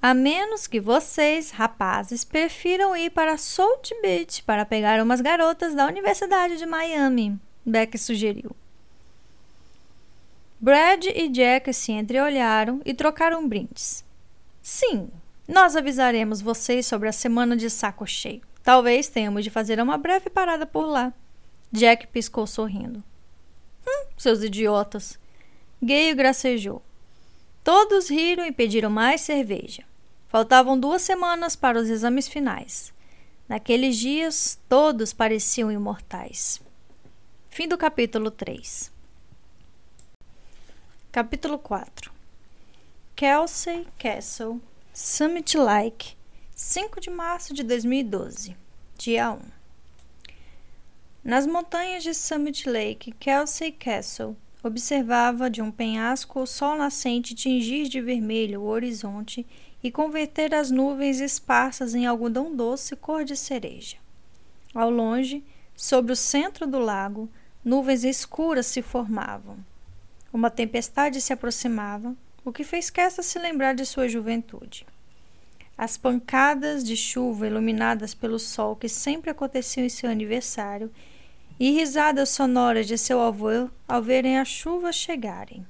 A menos que vocês, rapazes, prefiram ir para Salt Beach para pegar umas garotas da Universidade de Miami, Beck sugeriu. Brad e Jack se entreolharam e trocaram brindes. Sim, nós avisaremos vocês sobre a semana de saco cheio. Talvez tenhamos de fazer uma breve parada por lá. Jack piscou sorrindo. Hum, seus idiotas. Gale gracejou. Todos riram e pediram mais cerveja. Faltavam duas semanas para os exames finais. Naqueles dias, todos pareciam imortais. Fim do capítulo 3. Capítulo 4 Kelsey Castle, Summit Lake, 5 de março de 2012, dia 1. Nas montanhas de Summit Lake, Kelsey Castle observava de um penhasco o sol nascente tingir de vermelho o horizonte e converter as nuvens esparsas em algodão doce cor de cereja. Ao longe, sobre o centro do lago, nuvens escuras se formavam. Uma tempestade se aproximava, o que fez Kessa se lembrar de sua juventude. As pancadas de chuva iluminadas pelo sol que sempre aconteciam em seu aniversário e risadas sonoras de seu avô ao verem a chuva chegarem.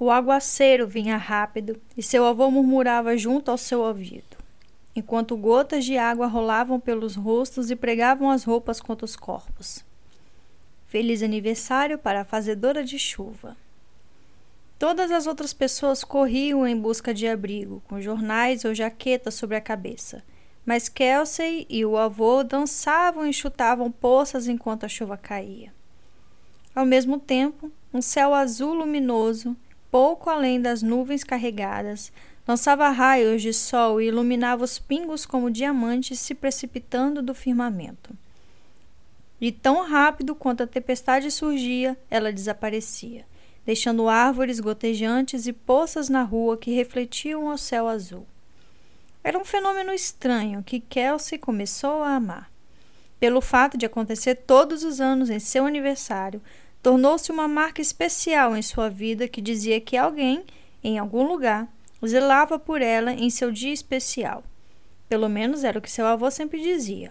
O aguaceiro vinha rápido e seu avô murmurava junto ao seu ouvido, enquanto gotas de água rolavam pelos rostos e pregavam as roupas contra os corpos. Feliz aniversário para a fazedora de chuva. Todas as outras pessoas corriam em busca de abrigo, com jornais ou jaquetas sobre a cabeça. Mas Kelsey e o avô dançavam e chutavam poças enquanto a chuva caía. Ao mesmo tempo, um céu azul luminoso pouco além das nuvens carregadas, lançava raios de sol e iluminava os pingos como diamantes se precipitando do firmamento. E tão rápido quanto a tempestade surgia, ela desaparecia, deixando árvores gotejantes e poças na rua que refletiam o céu azul. Era um fenômeno estranho que Kelsey começou a amar. Pelo fato de acontecer todos os anos em seu aniversário, tornou-se uma marca especial em sua vida que dizia que alguém, em algum lugar, zelava por ela em seu dia especial. Pelo menos era o que seu avô sempre dizia.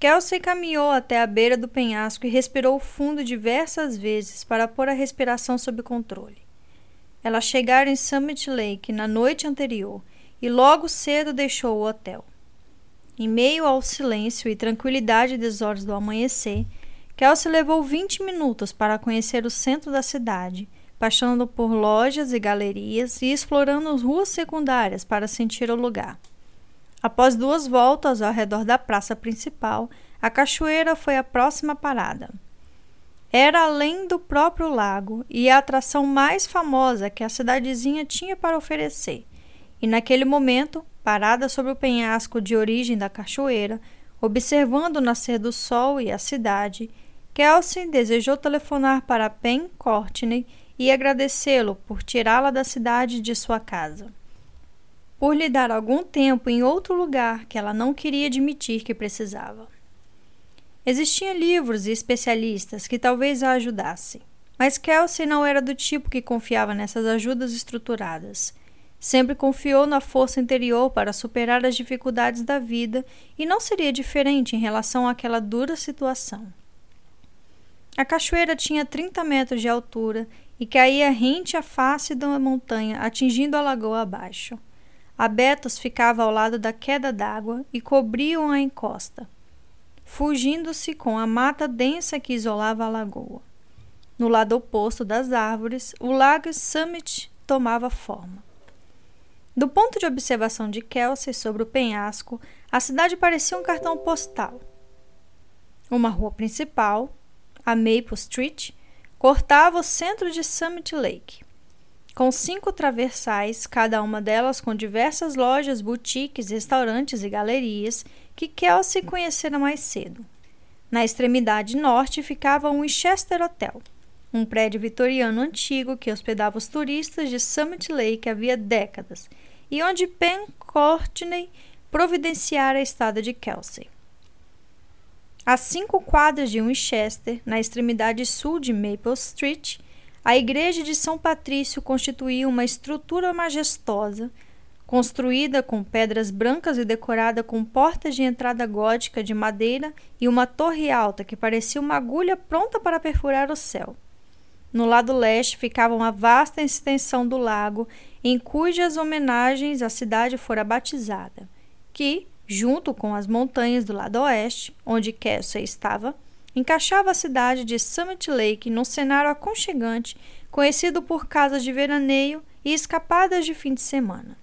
Kelsey caminhou até a beira do penhasco e respirou fundo diversas vezes para pôr a respiração sob controle. Ela chegara em Summit Lake na noite anterior e logo cedo deixou o hotel. Em meio ao silêncio e tranquilidade das horas do amanhecer, Kelsey levou 20 minutos para conhecer o centro da cidade, passando por lojas e galerias e explorando as ruas secundárias para sentir o lugar. Após duas voltas ao redor da praça principal, a cachoeira foi a próxima parada. Era além do próprio lago e a atração mais famosa que a cidadezinha tinha para oferecer. E naquele momento, parada sobre o penhasco de origem da cachoeira, observando o nascer do sol e a cidade, Kelsey desejou telefonar para Pen Courtney e agradecê-lo por tirá-la da cidade de sua casa. Por lhe dar algum tempo em outro lugar que ela não queria admitir que precisava. Existiam livros e especialistas que talvez a ajudassem, mas Kelsey não era do tipo que confiava nessas ajudas estruturadas. Sempre confiou na força interior para superar as dificuldades da vida e não seria diferente em relação àquela dura situação. A cachoeira tinha 30 metros de altura e caía rente à face da montanha, atingindo a lagoa abaixo. Abetos ficava ao lado da queda d'água e cobriam a encosta fugindo-se com a mata densa que isolava a lagoa. No lado oposto das árvores, o lago Summit tomava forma. Do ponto de observação de Kelsey sobre o penhasco, a cidade parecia um cartão postal. Uma rua principal, a Maple Street, cortava o centro de Summit Lake, com cinco traversais, cada uma delas com diversas lojas, boutiques, restaurantes e galerias que Kelsey conhecera mais cedo. Na extremidade norte ficava o Winchester Hotel, um prédio vitoriano antigo que hospedava os turistas de Summit Lake havia décadas e onde Pen Courtney providenciara a estada de Kelsey. A cinco quadras de Winchester, na extremidade sul de Maple Street, a igreja de São Patrício constituía uma estrutura majestosa construída com pedras brancas e decorada com portas de entrada gótica de madeira e uma torre alta que parecia uma agulha pronta para perfurar o céu. No lado leste ficava uma vasta extensão do lago, em cujas homenagens a cidade fora batizada, que, junto com as montanhas do lado oeste, onde Kessel estava, encaixava a cidade de Summit Lake num cenário aconchegante, conhecido por casas de veraneio e escapadas de fim de semana.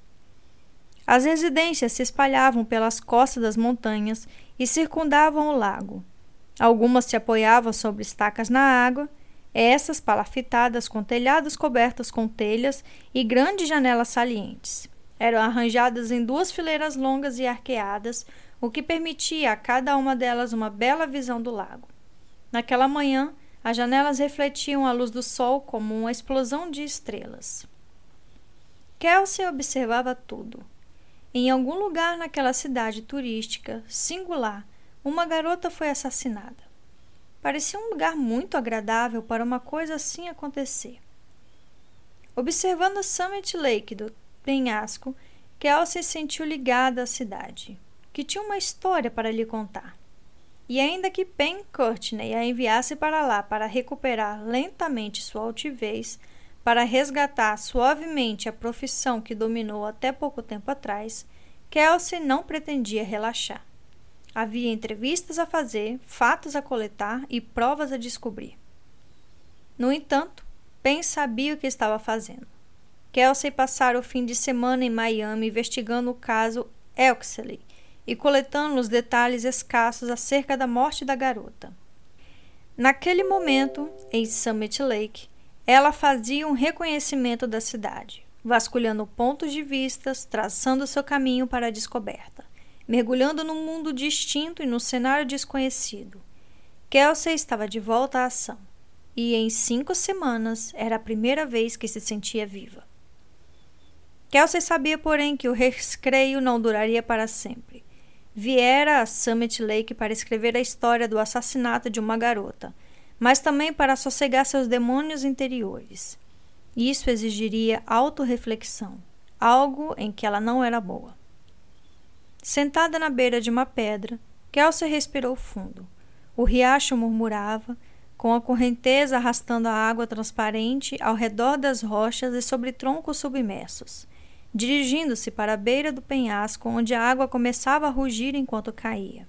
As residências se espalhavam pelas costas das montanhas e circundavam o lago. Algumas se apoiavam sobre estacas na água, essas palafitadas com telhados cobertos com telhas e grandes janelas salientes. Eram arranjadas em duas fileiras longas e arqueadas, o que permitia a cada uma delas uma bela visão do lago. Naquela manhã, as janelas refletiam a luz do sol como uma explosão de estrelas. Kelsey observava tudo. Em algum lugar naquela cidade turística singular, uma garota foi assassinada. Parecia um lugar muito agradável para uma coisa assim acontecer. Observando Summit Lake do penhasco, Kelsey sentiu ligada à cidade, que tinha uma história para lhe contar. E ainda que Pen Courtney a enviasse para lá para recuperar lentamente sua altivez, para resgatar suavemente a profissão que dominou até pouco tempo atrás, Kelsey não pretendia relaxar. Havia entrevistas a fazer, fatos a coletar e provas a descobrir. No entanto, Ben sabia o que estava fazendo. Kelsey passara o fim de semana em Miami investigando o caso Elxley e coletando os detalhes escassos acerca da morte da garota. Naquele momento, em Summit Lake, ela fazia um reconhecimento da cidade, vasculhando pontos de vistas, traçando seu caminho para a descoberta, mergulhando num mundo distinto e no cenário desconhecido. Kelsey estava de volta à ação, e em cinco semanas era a primeira vez que se sentia viva. Kelsey sabia, porém, que o recreio não duraria para sempre. Viera a Summit Lake para escrever a história do assassinato de uma garota mas também para sossegar seus demônios interiores. Isso exigiria autorreflexão, algo em que ela não era boa. Sentada na beira de uma pedra, Kelsey respirou fundo. O riacho murmurava, com a correnteza arrastando a água transparente ao redor das rochas e sobre troncos submersos. Dirigindo-se para a beira do penhasco onde a água começava a rugir enquanto caía.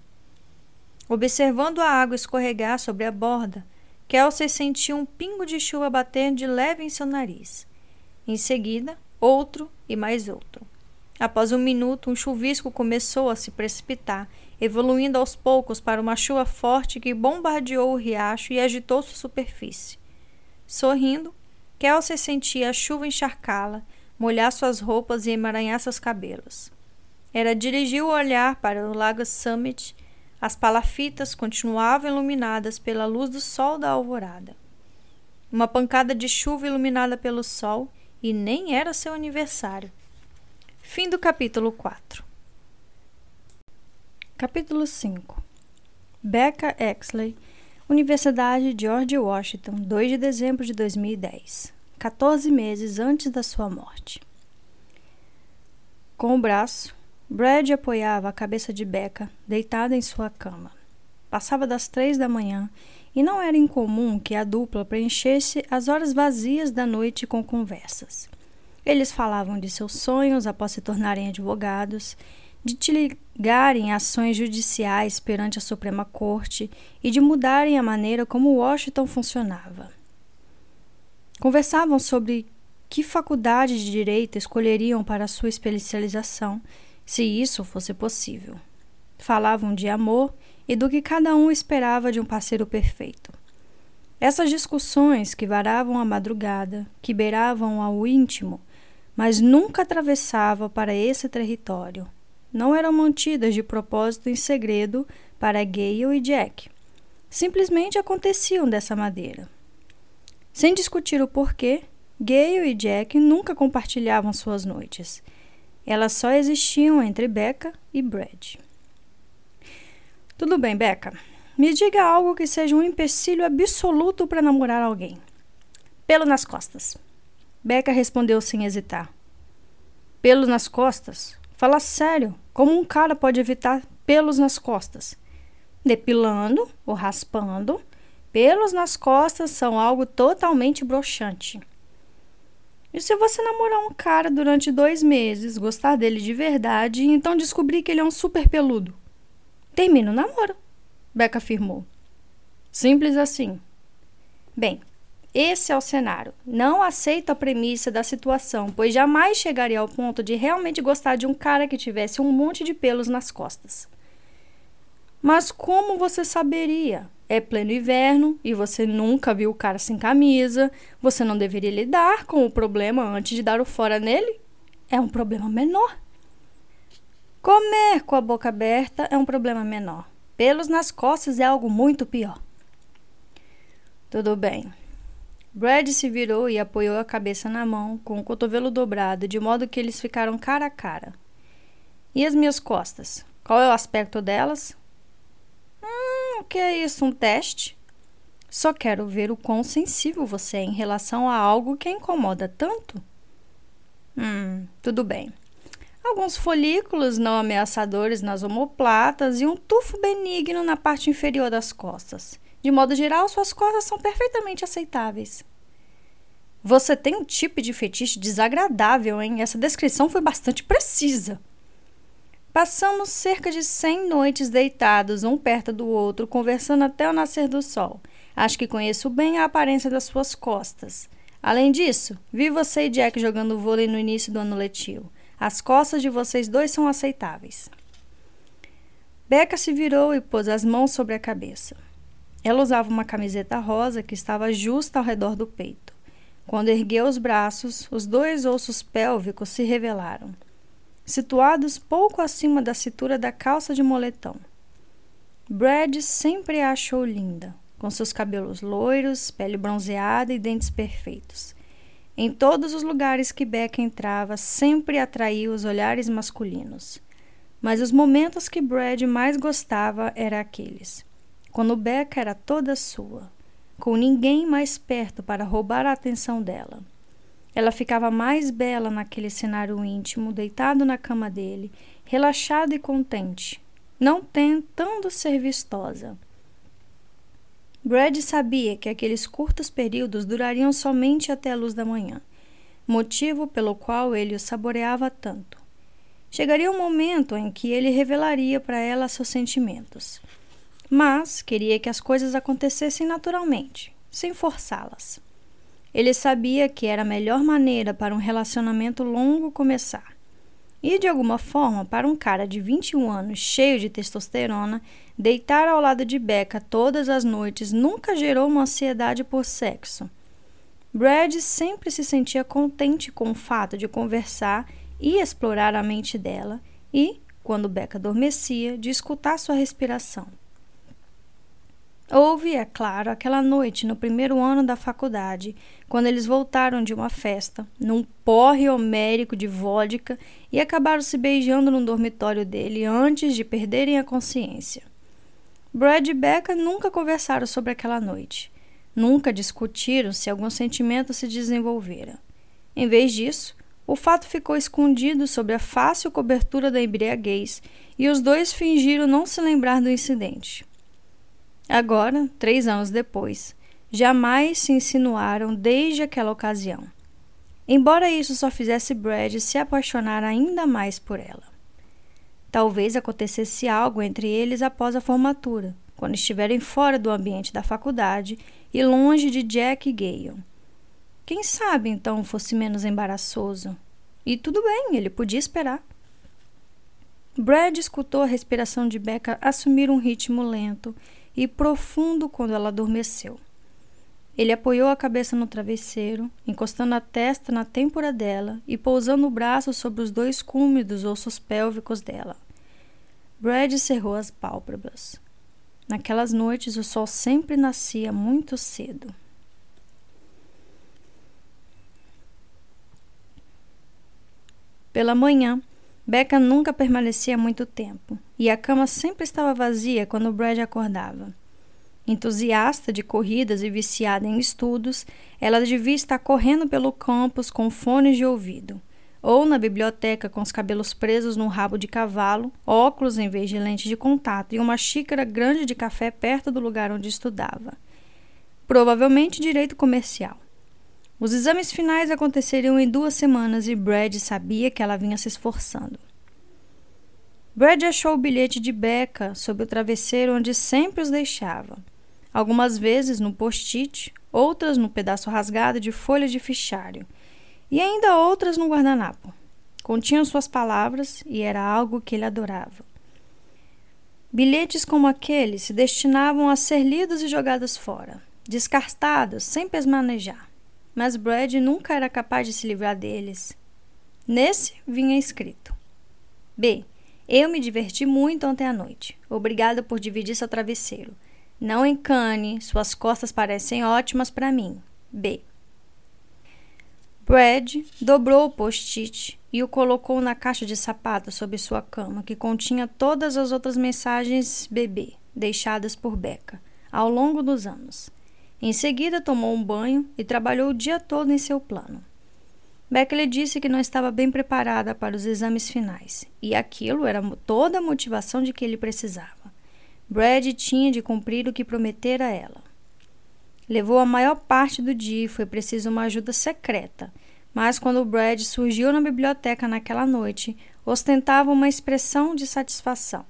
Observando a água escorregar sobre a borda, Kelsey sentiu um pingo de chuva bater de leve em seu nariz. Em seguida, outro e mais outro. Após um minuto, um chuvisco começou a se precipitar, evoluindo aos poucos para uma chuva forte que bombardeou o riacho e agitou sua superfície. Sorrindo, Kelsey sentia a chuva encharcá-la, molhar suas roupas e emaranhar seus cabelos. Ela dirigiu o olhar para o lago Summit as palafitas continuavam iluminadas pela luz do sol da alvorada. Uma pancada de chuva iluminada pelo sol e nem era seu aniversário. Fim do capítulo 4. Capítulo 5 Becca Exley, Universidade George Washington, 2 de dezembro de 2010, 14 meses antes da sua morte. Com o braço, Brad apoiava a cabeça de Becca, deitada em sua cama. Passava das três da manhã e não era incomum que a dupla preenchesse as horas vazias da noite com conversas. Eles falavam de seus sonhos após se tornarem advogados, de te ligarem ações judiciais perante a Suprema Corte e de mudarem a maneira como Washington funcionava. Conversavam sobre que faculdade de direito escolheriam para sua especialização se isso fosse possível. Falavam de amor e do que cada um esperava de um parceiro perfeito. Essas discussões que varavam a madrugada, que beiravam ao íntimo, mas nunca atravessavam para esse território, não eram mantidas de propósito em segredo para Gale e Jack. Simplesmente aconteciam dessa maneira. Sem discutir o porquê, Gale e Jack nunca compartilhavam suas noites elas só existiam entre Becca e Brad. Tudo bem, Becca. Me diga algo que seja um empecilho absoluto para namorar alguém. Pelo nas costas. Becca respondeu sem hesitar. Pelo nas costas? Fala sério. Como um cara pode evitar pelos nas costas? Depilando ou raspando, pelos nas costas são algo totalmente broxante. E se você namorar um cara durante dois meses, gostar dele de verdade e então descobrir que ele é um super peludo? Termina o namoro, Becca afirmou. Simples assim. Bem, esse é o cenário. Não aceito a premissa da situação, pois jamais chegaria ao ponto de realmente gostar de um cara que tivesse um monte de pelos nas costas. Mas como você saberia? É pleno inverno e você nunca viu o cara sem camisa, você não deveria lidar com o problema antes de dar o fora nele? É um problema menor. Comer com a boca aberta é um problema menor. Pelos nas costas é algo muito pior. Tudo bem. Brad se virou e apoiou a cabeça na mão, com o cotovelo dobrado, de modo que eles ficaram cara a cara. E as minhas costas? Qual é o aspecto delas? o que é isso? Um teste? Só quero ver o quão sensível você é em relação a algo que a incomoda tanto. Hum, tudo bem. Alguns folículos não ameaçadores nas omoplatas e um tufo benigno na parte inferior das costas. De modo geral, suas costas são perfeitamente aceitáveis. Você tem um tipo de fetiche desagradável, hein? Essa descrição foi bastante precisa. Passamos cerca de cem noites deitados um perto do outro, conversando até o nascer do sol. Acho que conheço bem a aparência das suas costas. Além disso, vi você e Jack jogando vôlei no início do ano letivo. As costas de vocês dois são aceitáveis. Becca se virou e pôs as mãos sobre a cabeça. Ela usava uma camiseta rosa que estava justa ao redor do peito. Quando ergueu os braços, os dois ossos pélvicos se revelaram situados pouco acima da cintura da calça de moletom. Brad sempre a achou linda, com seus cabelos loiros, pele bronzeada e dentes perfeitos. Em todos os lugares que Becca entrava, sempre atraía os olhares masculinos. Mas os momentos que Brad mais gostava eram aqueles, quando Becca era toda sua, com ninguém mais perto para roubar a atenção dela. Ela ficava mais bela naquele cenário íntimo, deitado na cama dele, relaxado e contente, não tentando ser vistosa. Brad sabia que aqueles curtos períodos durariam somente até a luz da manhã. motivo pelo qual ele o saboreava tanto. Chegaria um momento em que ele revelaria para ela seus sentimentos, mas queria que as coisas acontecessem naturalmente, sem forçá-las. Ele sabia que era a melhor maneira para um relacionamento longo começar. E, de alguma forma, para um cara de 21 anos cheio de testosterona, deitar ao lado de Becca todas as noites nunca gerou uma ansiedade por sexo. Brad sempre se sentia contente com o fato de conversar e explorar a mente dela e, quando Becca adormecia, de escutar sua respiração. Houve, é claro, aquela noite no primeiro ano da faculdade, quando eles voltaram de uma festa, num porre homérico de vodka, e acabaram se beijando no dormitório dele antes de perderem a consciência. Brad e Becca nunca conversaram sobre aquela noite. Nunca discutiram se algum sentimento se desenvolvera. Em vez disso, o fato ficou escondido sob a fácil cobertura da embriaguez e os dois fingiram não se lembrar do incidente. Agora, três anos depois, jamais se insinuaram desde aquela ocasião. Embora isso só fizesse Brad se apaixonar ainda mais por ela. Talvez acontecesse algo entre eles após a formatura, quando estiverem fora do ambiente da faculdade e longe de Jack e Gale. Quem sabe então fosse menos embaraçoso? E tudo bem, ele podia esperar. Brad escutou a respiração de Becca assumir um ritmo lento e profundo quando ela adormeceu. Ele apoiou a cabeça no travesseiro, encostando a testa na têmpora dela e pousando o braço sobre os dois cúmidos ossos pélvicos dela. Brad cerrou as pálpebras. Naquelas noites o sol sempre nascia muito cedo. Pela manhã, Becca nunca permanecia muito tempo, e a cama sempre estava vazia quando Brad acordava. Entusiasta de corridas e viciada em estudos, ela devia estar correndo pelo campus com fones de ouvido, ou na biblioteca com os cabelos presos num rabo de cavalo, óculos em vez de lente de contato e uma xícara grande de café perto do lugar onde estudava. Provavelmente direito comercial. Os exames finais aconteceriam em duas semanas e Brad sabia que ela vinha se esforçando. Brad achou o bilhete de Becca sob o travesseiro onde sempre os deixava. Algumas vezes no post-it, outras no pedaço rasgado de folha de fichário, e ainda outras no guardanapo. Continham suas palavras e era algo que ele adorava. Bilhetes como aquele se destinavam a ser lidos e jogados fora, descartados sem pesmanejar mas Brad nunca era capaz de se livrar deles. Nesse vinha escrito: B. Eu me diverti muito ontem à noite. Obrigada por dividir seu travesseiro. Não encane, suas costas parecem ótimas para mim. B. Brad dobrou o post-it e o colocou na caixa de sapato sob sua cama, que continha todas as outras mensagens bebê deixadas por Becca ao longo dos anos. Em seguida, tomou um banho e trabalhou o dia todo em seu plano. Beckley disse que não estava bem preparada para os exames finais, e aquilo era toda a motivação de que ele precisava. Brad tinha de cumprir o que prometera a ela. Levou a maior parte do dia e foi preciso uma ajuda secreta, mas quando Brad surgiu na biblioteca naquela noite, ostentava uma expressão de satisfação.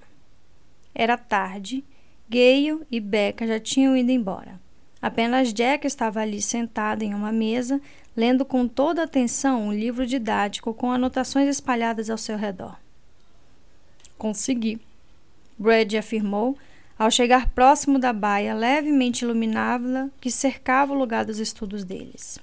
Era tarde, Gale e Becca já tinham ido embora. Apenas Jack estava ali sentado em uma mesa, lendo com toda atenção um livro didático com anotações espalhadas ao seu redor. Consegui, Brad afirmou ao chegar próximo da baia levemente iluminável que cercava o lugar dos estudos deles.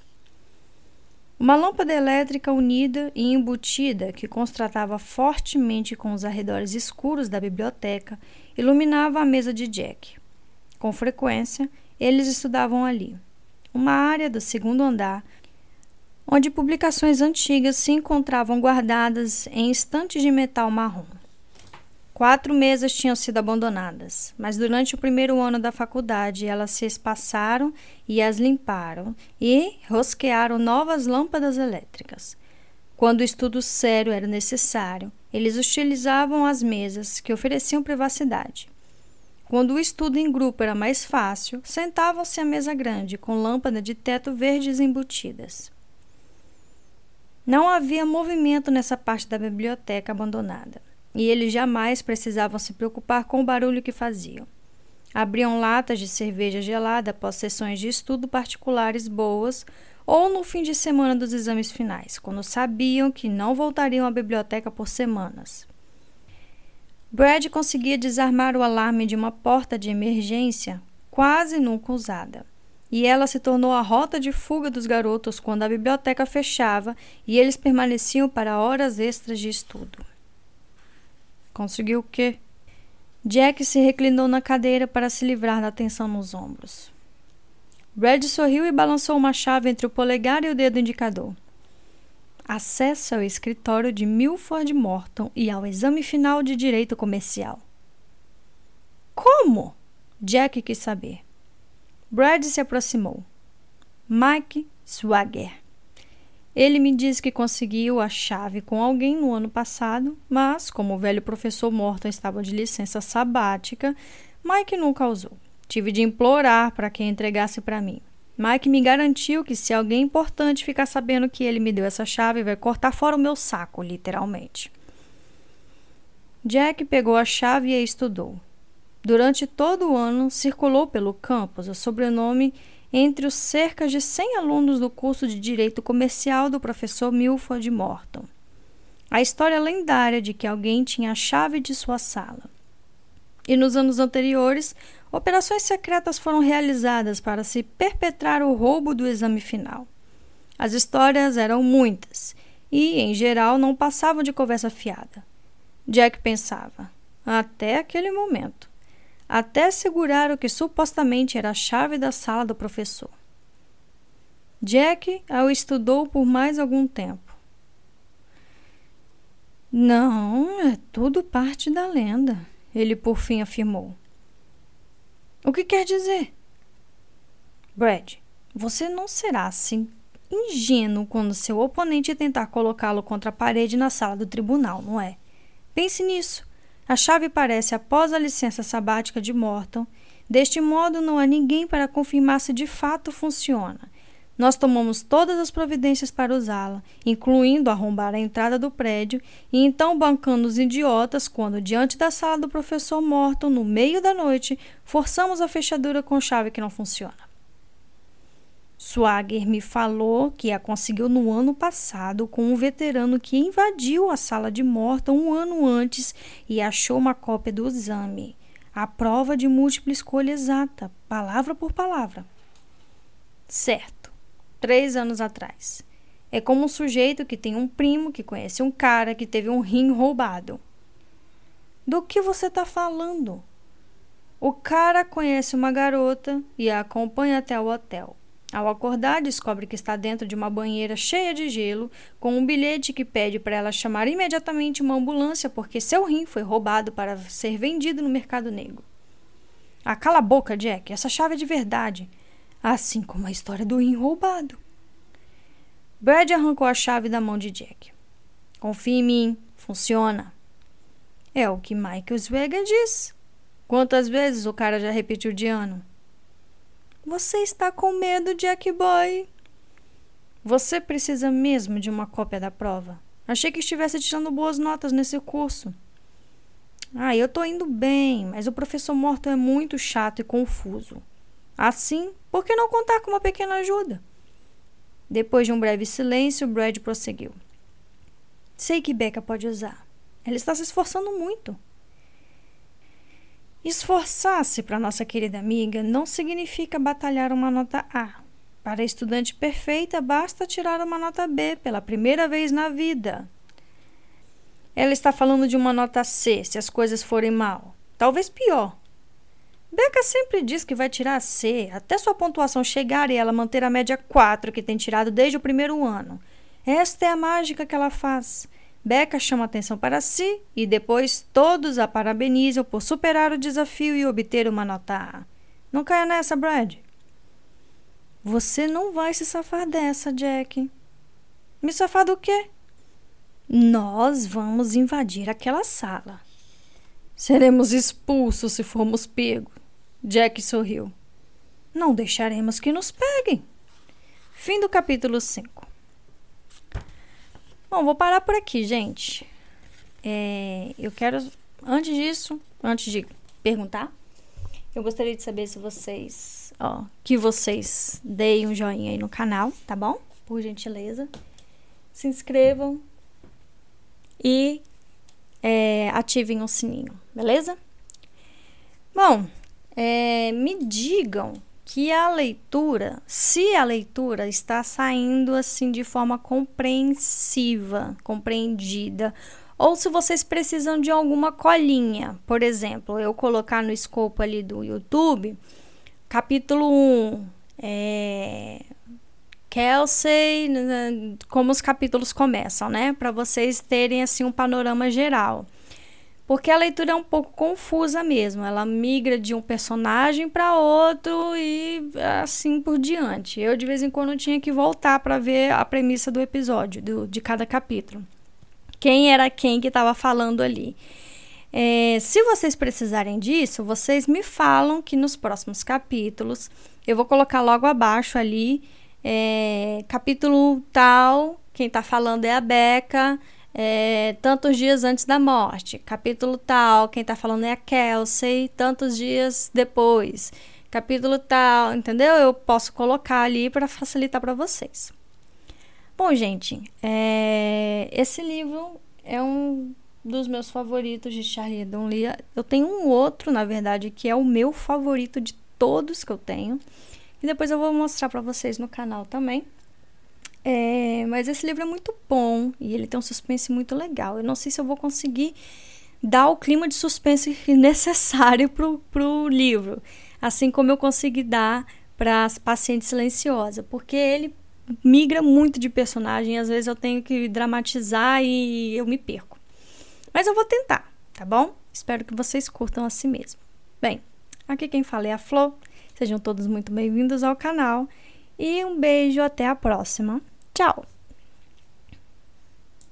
Uma lâmpada elétrica unida e embutida que contrastava fortemente com os arredores escuros da biblioteca iluminava a mesa de Jack. Com frequência, eles estudavam ali, uma área do segundo andar, onde publicações antigas se encontravam guardadas em estantes de metal marrom. Quatro mesas tinham sido abandonadas, mas durante o primeiro ano da faculdade elas se espaçaram e as limparam e rosquearam novas lâmpadas elétricas. Quando o estudo sério era necessário, eles utilizavam as mesas que ofereciam privacidade. Quando o estudo em grupo era mais fácil, sentavam-se à mesa grande, com lâmpada de teto verdes embutidas. Não havia movimento nessa parte da biblioteca abandonada, e eles jamais precisavam se preocupar com o barulho que faziam. Abriam latas de cerveja gelada após sessões de estudo particulares boas ou no fim de semana dos exames finais, quando sabiam que não voltariam à biblioteca por semanas. Brad conseguia desarmar o alarme de uma porta de emergência quase nunca usada. E ela se tornou a rota de fuga dos garotos quando a biblioteca fechava e eles permaneciam para horas extras de estudo. Conseguiu o quê? Jack se reclinou na cadeira para se livrar da tensão nos ombros. Brad sorriu e balançou uma chave entre o polegar e o dedo indicador. Acesso ao escritório de Milford Morton e ao exame final de direito comercial. Como? Jack quis saber. Brad se aproximou. Mike Swagger. Ele me disse que conseguiu a chave com alguém no ano passado, mas, como o velho professor Morton estava de licença sabática, Mike nunca usou. Tive de implorar para que entregasse para mim. Mike me garantiu que se alguém importante ficar sabendo que ele me deu essa chave, vai cortar fora o meu saco, literalmente. Jack pegou a chave e a estudou. Durante todo o ano, circulou pelo campus o sobrenome entre os cerca de 100 alunos do curso de Direito Comercial do professor Milford Morton. A história lendária de que alguém tinha a chave de sua sala. E nos anos anteriores, operações secretas foram realizadas para se perpetrar o roubo do exame final. As histórias eram muitas e, em geral, não passavam de conversa fiada. Jack pensava, até aquele momento até segurar o que supostamente era a chave da sala do professor. Jack a estudou por mais algum tempo. Não, é tudo parte da lenda, ele por fim afirmou. O que quer dizer? Brad, você não será assim ingênuo quando seu oponente tentar colocá-lo contra a parede na sala do tribunal, não é? Pense nisso. A chave parece após a licença sabática de Morton. Deste modo, não há ninguém para confirmar se de fato funciona. Nós tomamos todas as providências para usá-la, incluindo arrombar a entrada do prédio e então bancando os idiotas quando, diante da sala do professor Morton, no meio da noite, forçamos a fechadura com chave que não funciona. Swagger me falou que a conseguiu no ano passado com um veterano que invadiu a sala de morta um ano antes e achou uma cópia do exame. A prova de múltipla escolha exata, palavra por palavra. Certo. Três anos atrás. É como um sujeito que tem um primo que conhece um cara que teve um rim roubado. Do que você está falando? O cara conhece uma garota e a acompanha até o hotel. Ao acordar, descobre que está dentro de uma banheira cheia de gelo, com um bilhete que pede para ela chamar imediatamente uma ambulância porque seu rim foi roubado para ser vendido no mercado negro. Ah, cala a boca, Jack, essa chave é de verdade. Assim como a história do rim roubado. Brad arrancou a chave da mão de Jack. Confie em mim, funciona. É o que Michael Swagger diz. Quantas vezes o cara já repetiu de ano? Você está com medo, Jack Boy? Você precisa mesmo de uma cópia da prova. Achei que estivesse tirando boas notas nesse curso. Ah, eu tô indo bem, mas o professor Morton é muito chato e confuso. Assim, por que não contar com uma pequena ajuda? Depois de um breve silêncio, Brad prosseguiu. Sei que Becca pode usar. Ela está se esforçando muito. Esforçar-se para nossa querida amiga não significa batalhar uma nota A. Para a estudante perfeita, basta tirar uma nota B pela primeira vez na vida. Ela está falando de uma nota C se as coisas forem mal. Talvez pior. Becca sempre diz que vai tirar C até sua pontuação chegar e ela manter a média 4 que tem tirado desde o primeiro ano. Esta é a mágica que ela faz. Becca chama atenção para si e depois todos a parabenizam por superar o desafio e obter uma nota A. Não caia nessa, Brad. Você não vai se safar dessa, Jack. Me safar do quê? Nós vamos invadir aquela sala. Seremos expulsos se formos pegos. Jack sorriu. Não deixaremos que nos peguem. Fim do capítulo 5. Bom, vou parar por aqui, gente. É, eu quero, antes disso, antes de perguntar, eu gostaria de saber se vocês, ó, que vocês deem um joinha aí no canal, tá bom? Por gentileza. Se inscrevam e é, ativem o sininho, beleza? Bom, é, me digam que a leitura, se a leitura está saindo assim de forma compreensiva, compreendida, ou se vocês precisam de alguma colinha, por exemplo, eu colocar no escopo ali do YouTube, capítulo 1, é, Kelsey, como os capítulos começam, né? Para vocês terem assim um panorama geral. Porque a leitura é um pouco confusa mesmo. Ela migra de um personagem para outro e assim por diante. Eu, de vez em quando, tinha que voltar para ver a premissa do episódio, do, de cada capítulo. Quem era quem que estava falando ali. É, se vocês precisarem disso, vocês me falam que nos próximos capítulos eu vou colocar logo abaixo ali. É, capítulo tal, quem está falando é a Beca é, tantos dias antes da morte. Capítulo tal, quem está falando é a Kelsey, tantos dias depois. Capítulo tal, entendeu? Eu posso colocar ali para facilitar para vocês. Bom, gente, é, esse livro é um dos meus favoritos de Charlie Lee. Eu tenho um outro, na verdade, que é o meu favorito de todos que eu tenho. E depois eu vou mostrar para vocês no canal também. É, mas esse livro é muito bom e ele tem um suspense muito legal. Eu não sei se eu vou conseguir dar o clima de suspense necessário pro, pro livro, assim como eu consegui dar para as pacientes silenciosa, porque ele migra muito de personagem, às vezes eu tenho que dramatizar e eu me perco. Mas eu vou tentar, tá bom? Espero que vocês curtam assim mesmo. Bem, aqui quem fala é a Flor. Sejam todos muito bem-vindos ao canal e um beijo até a próxima. Chao.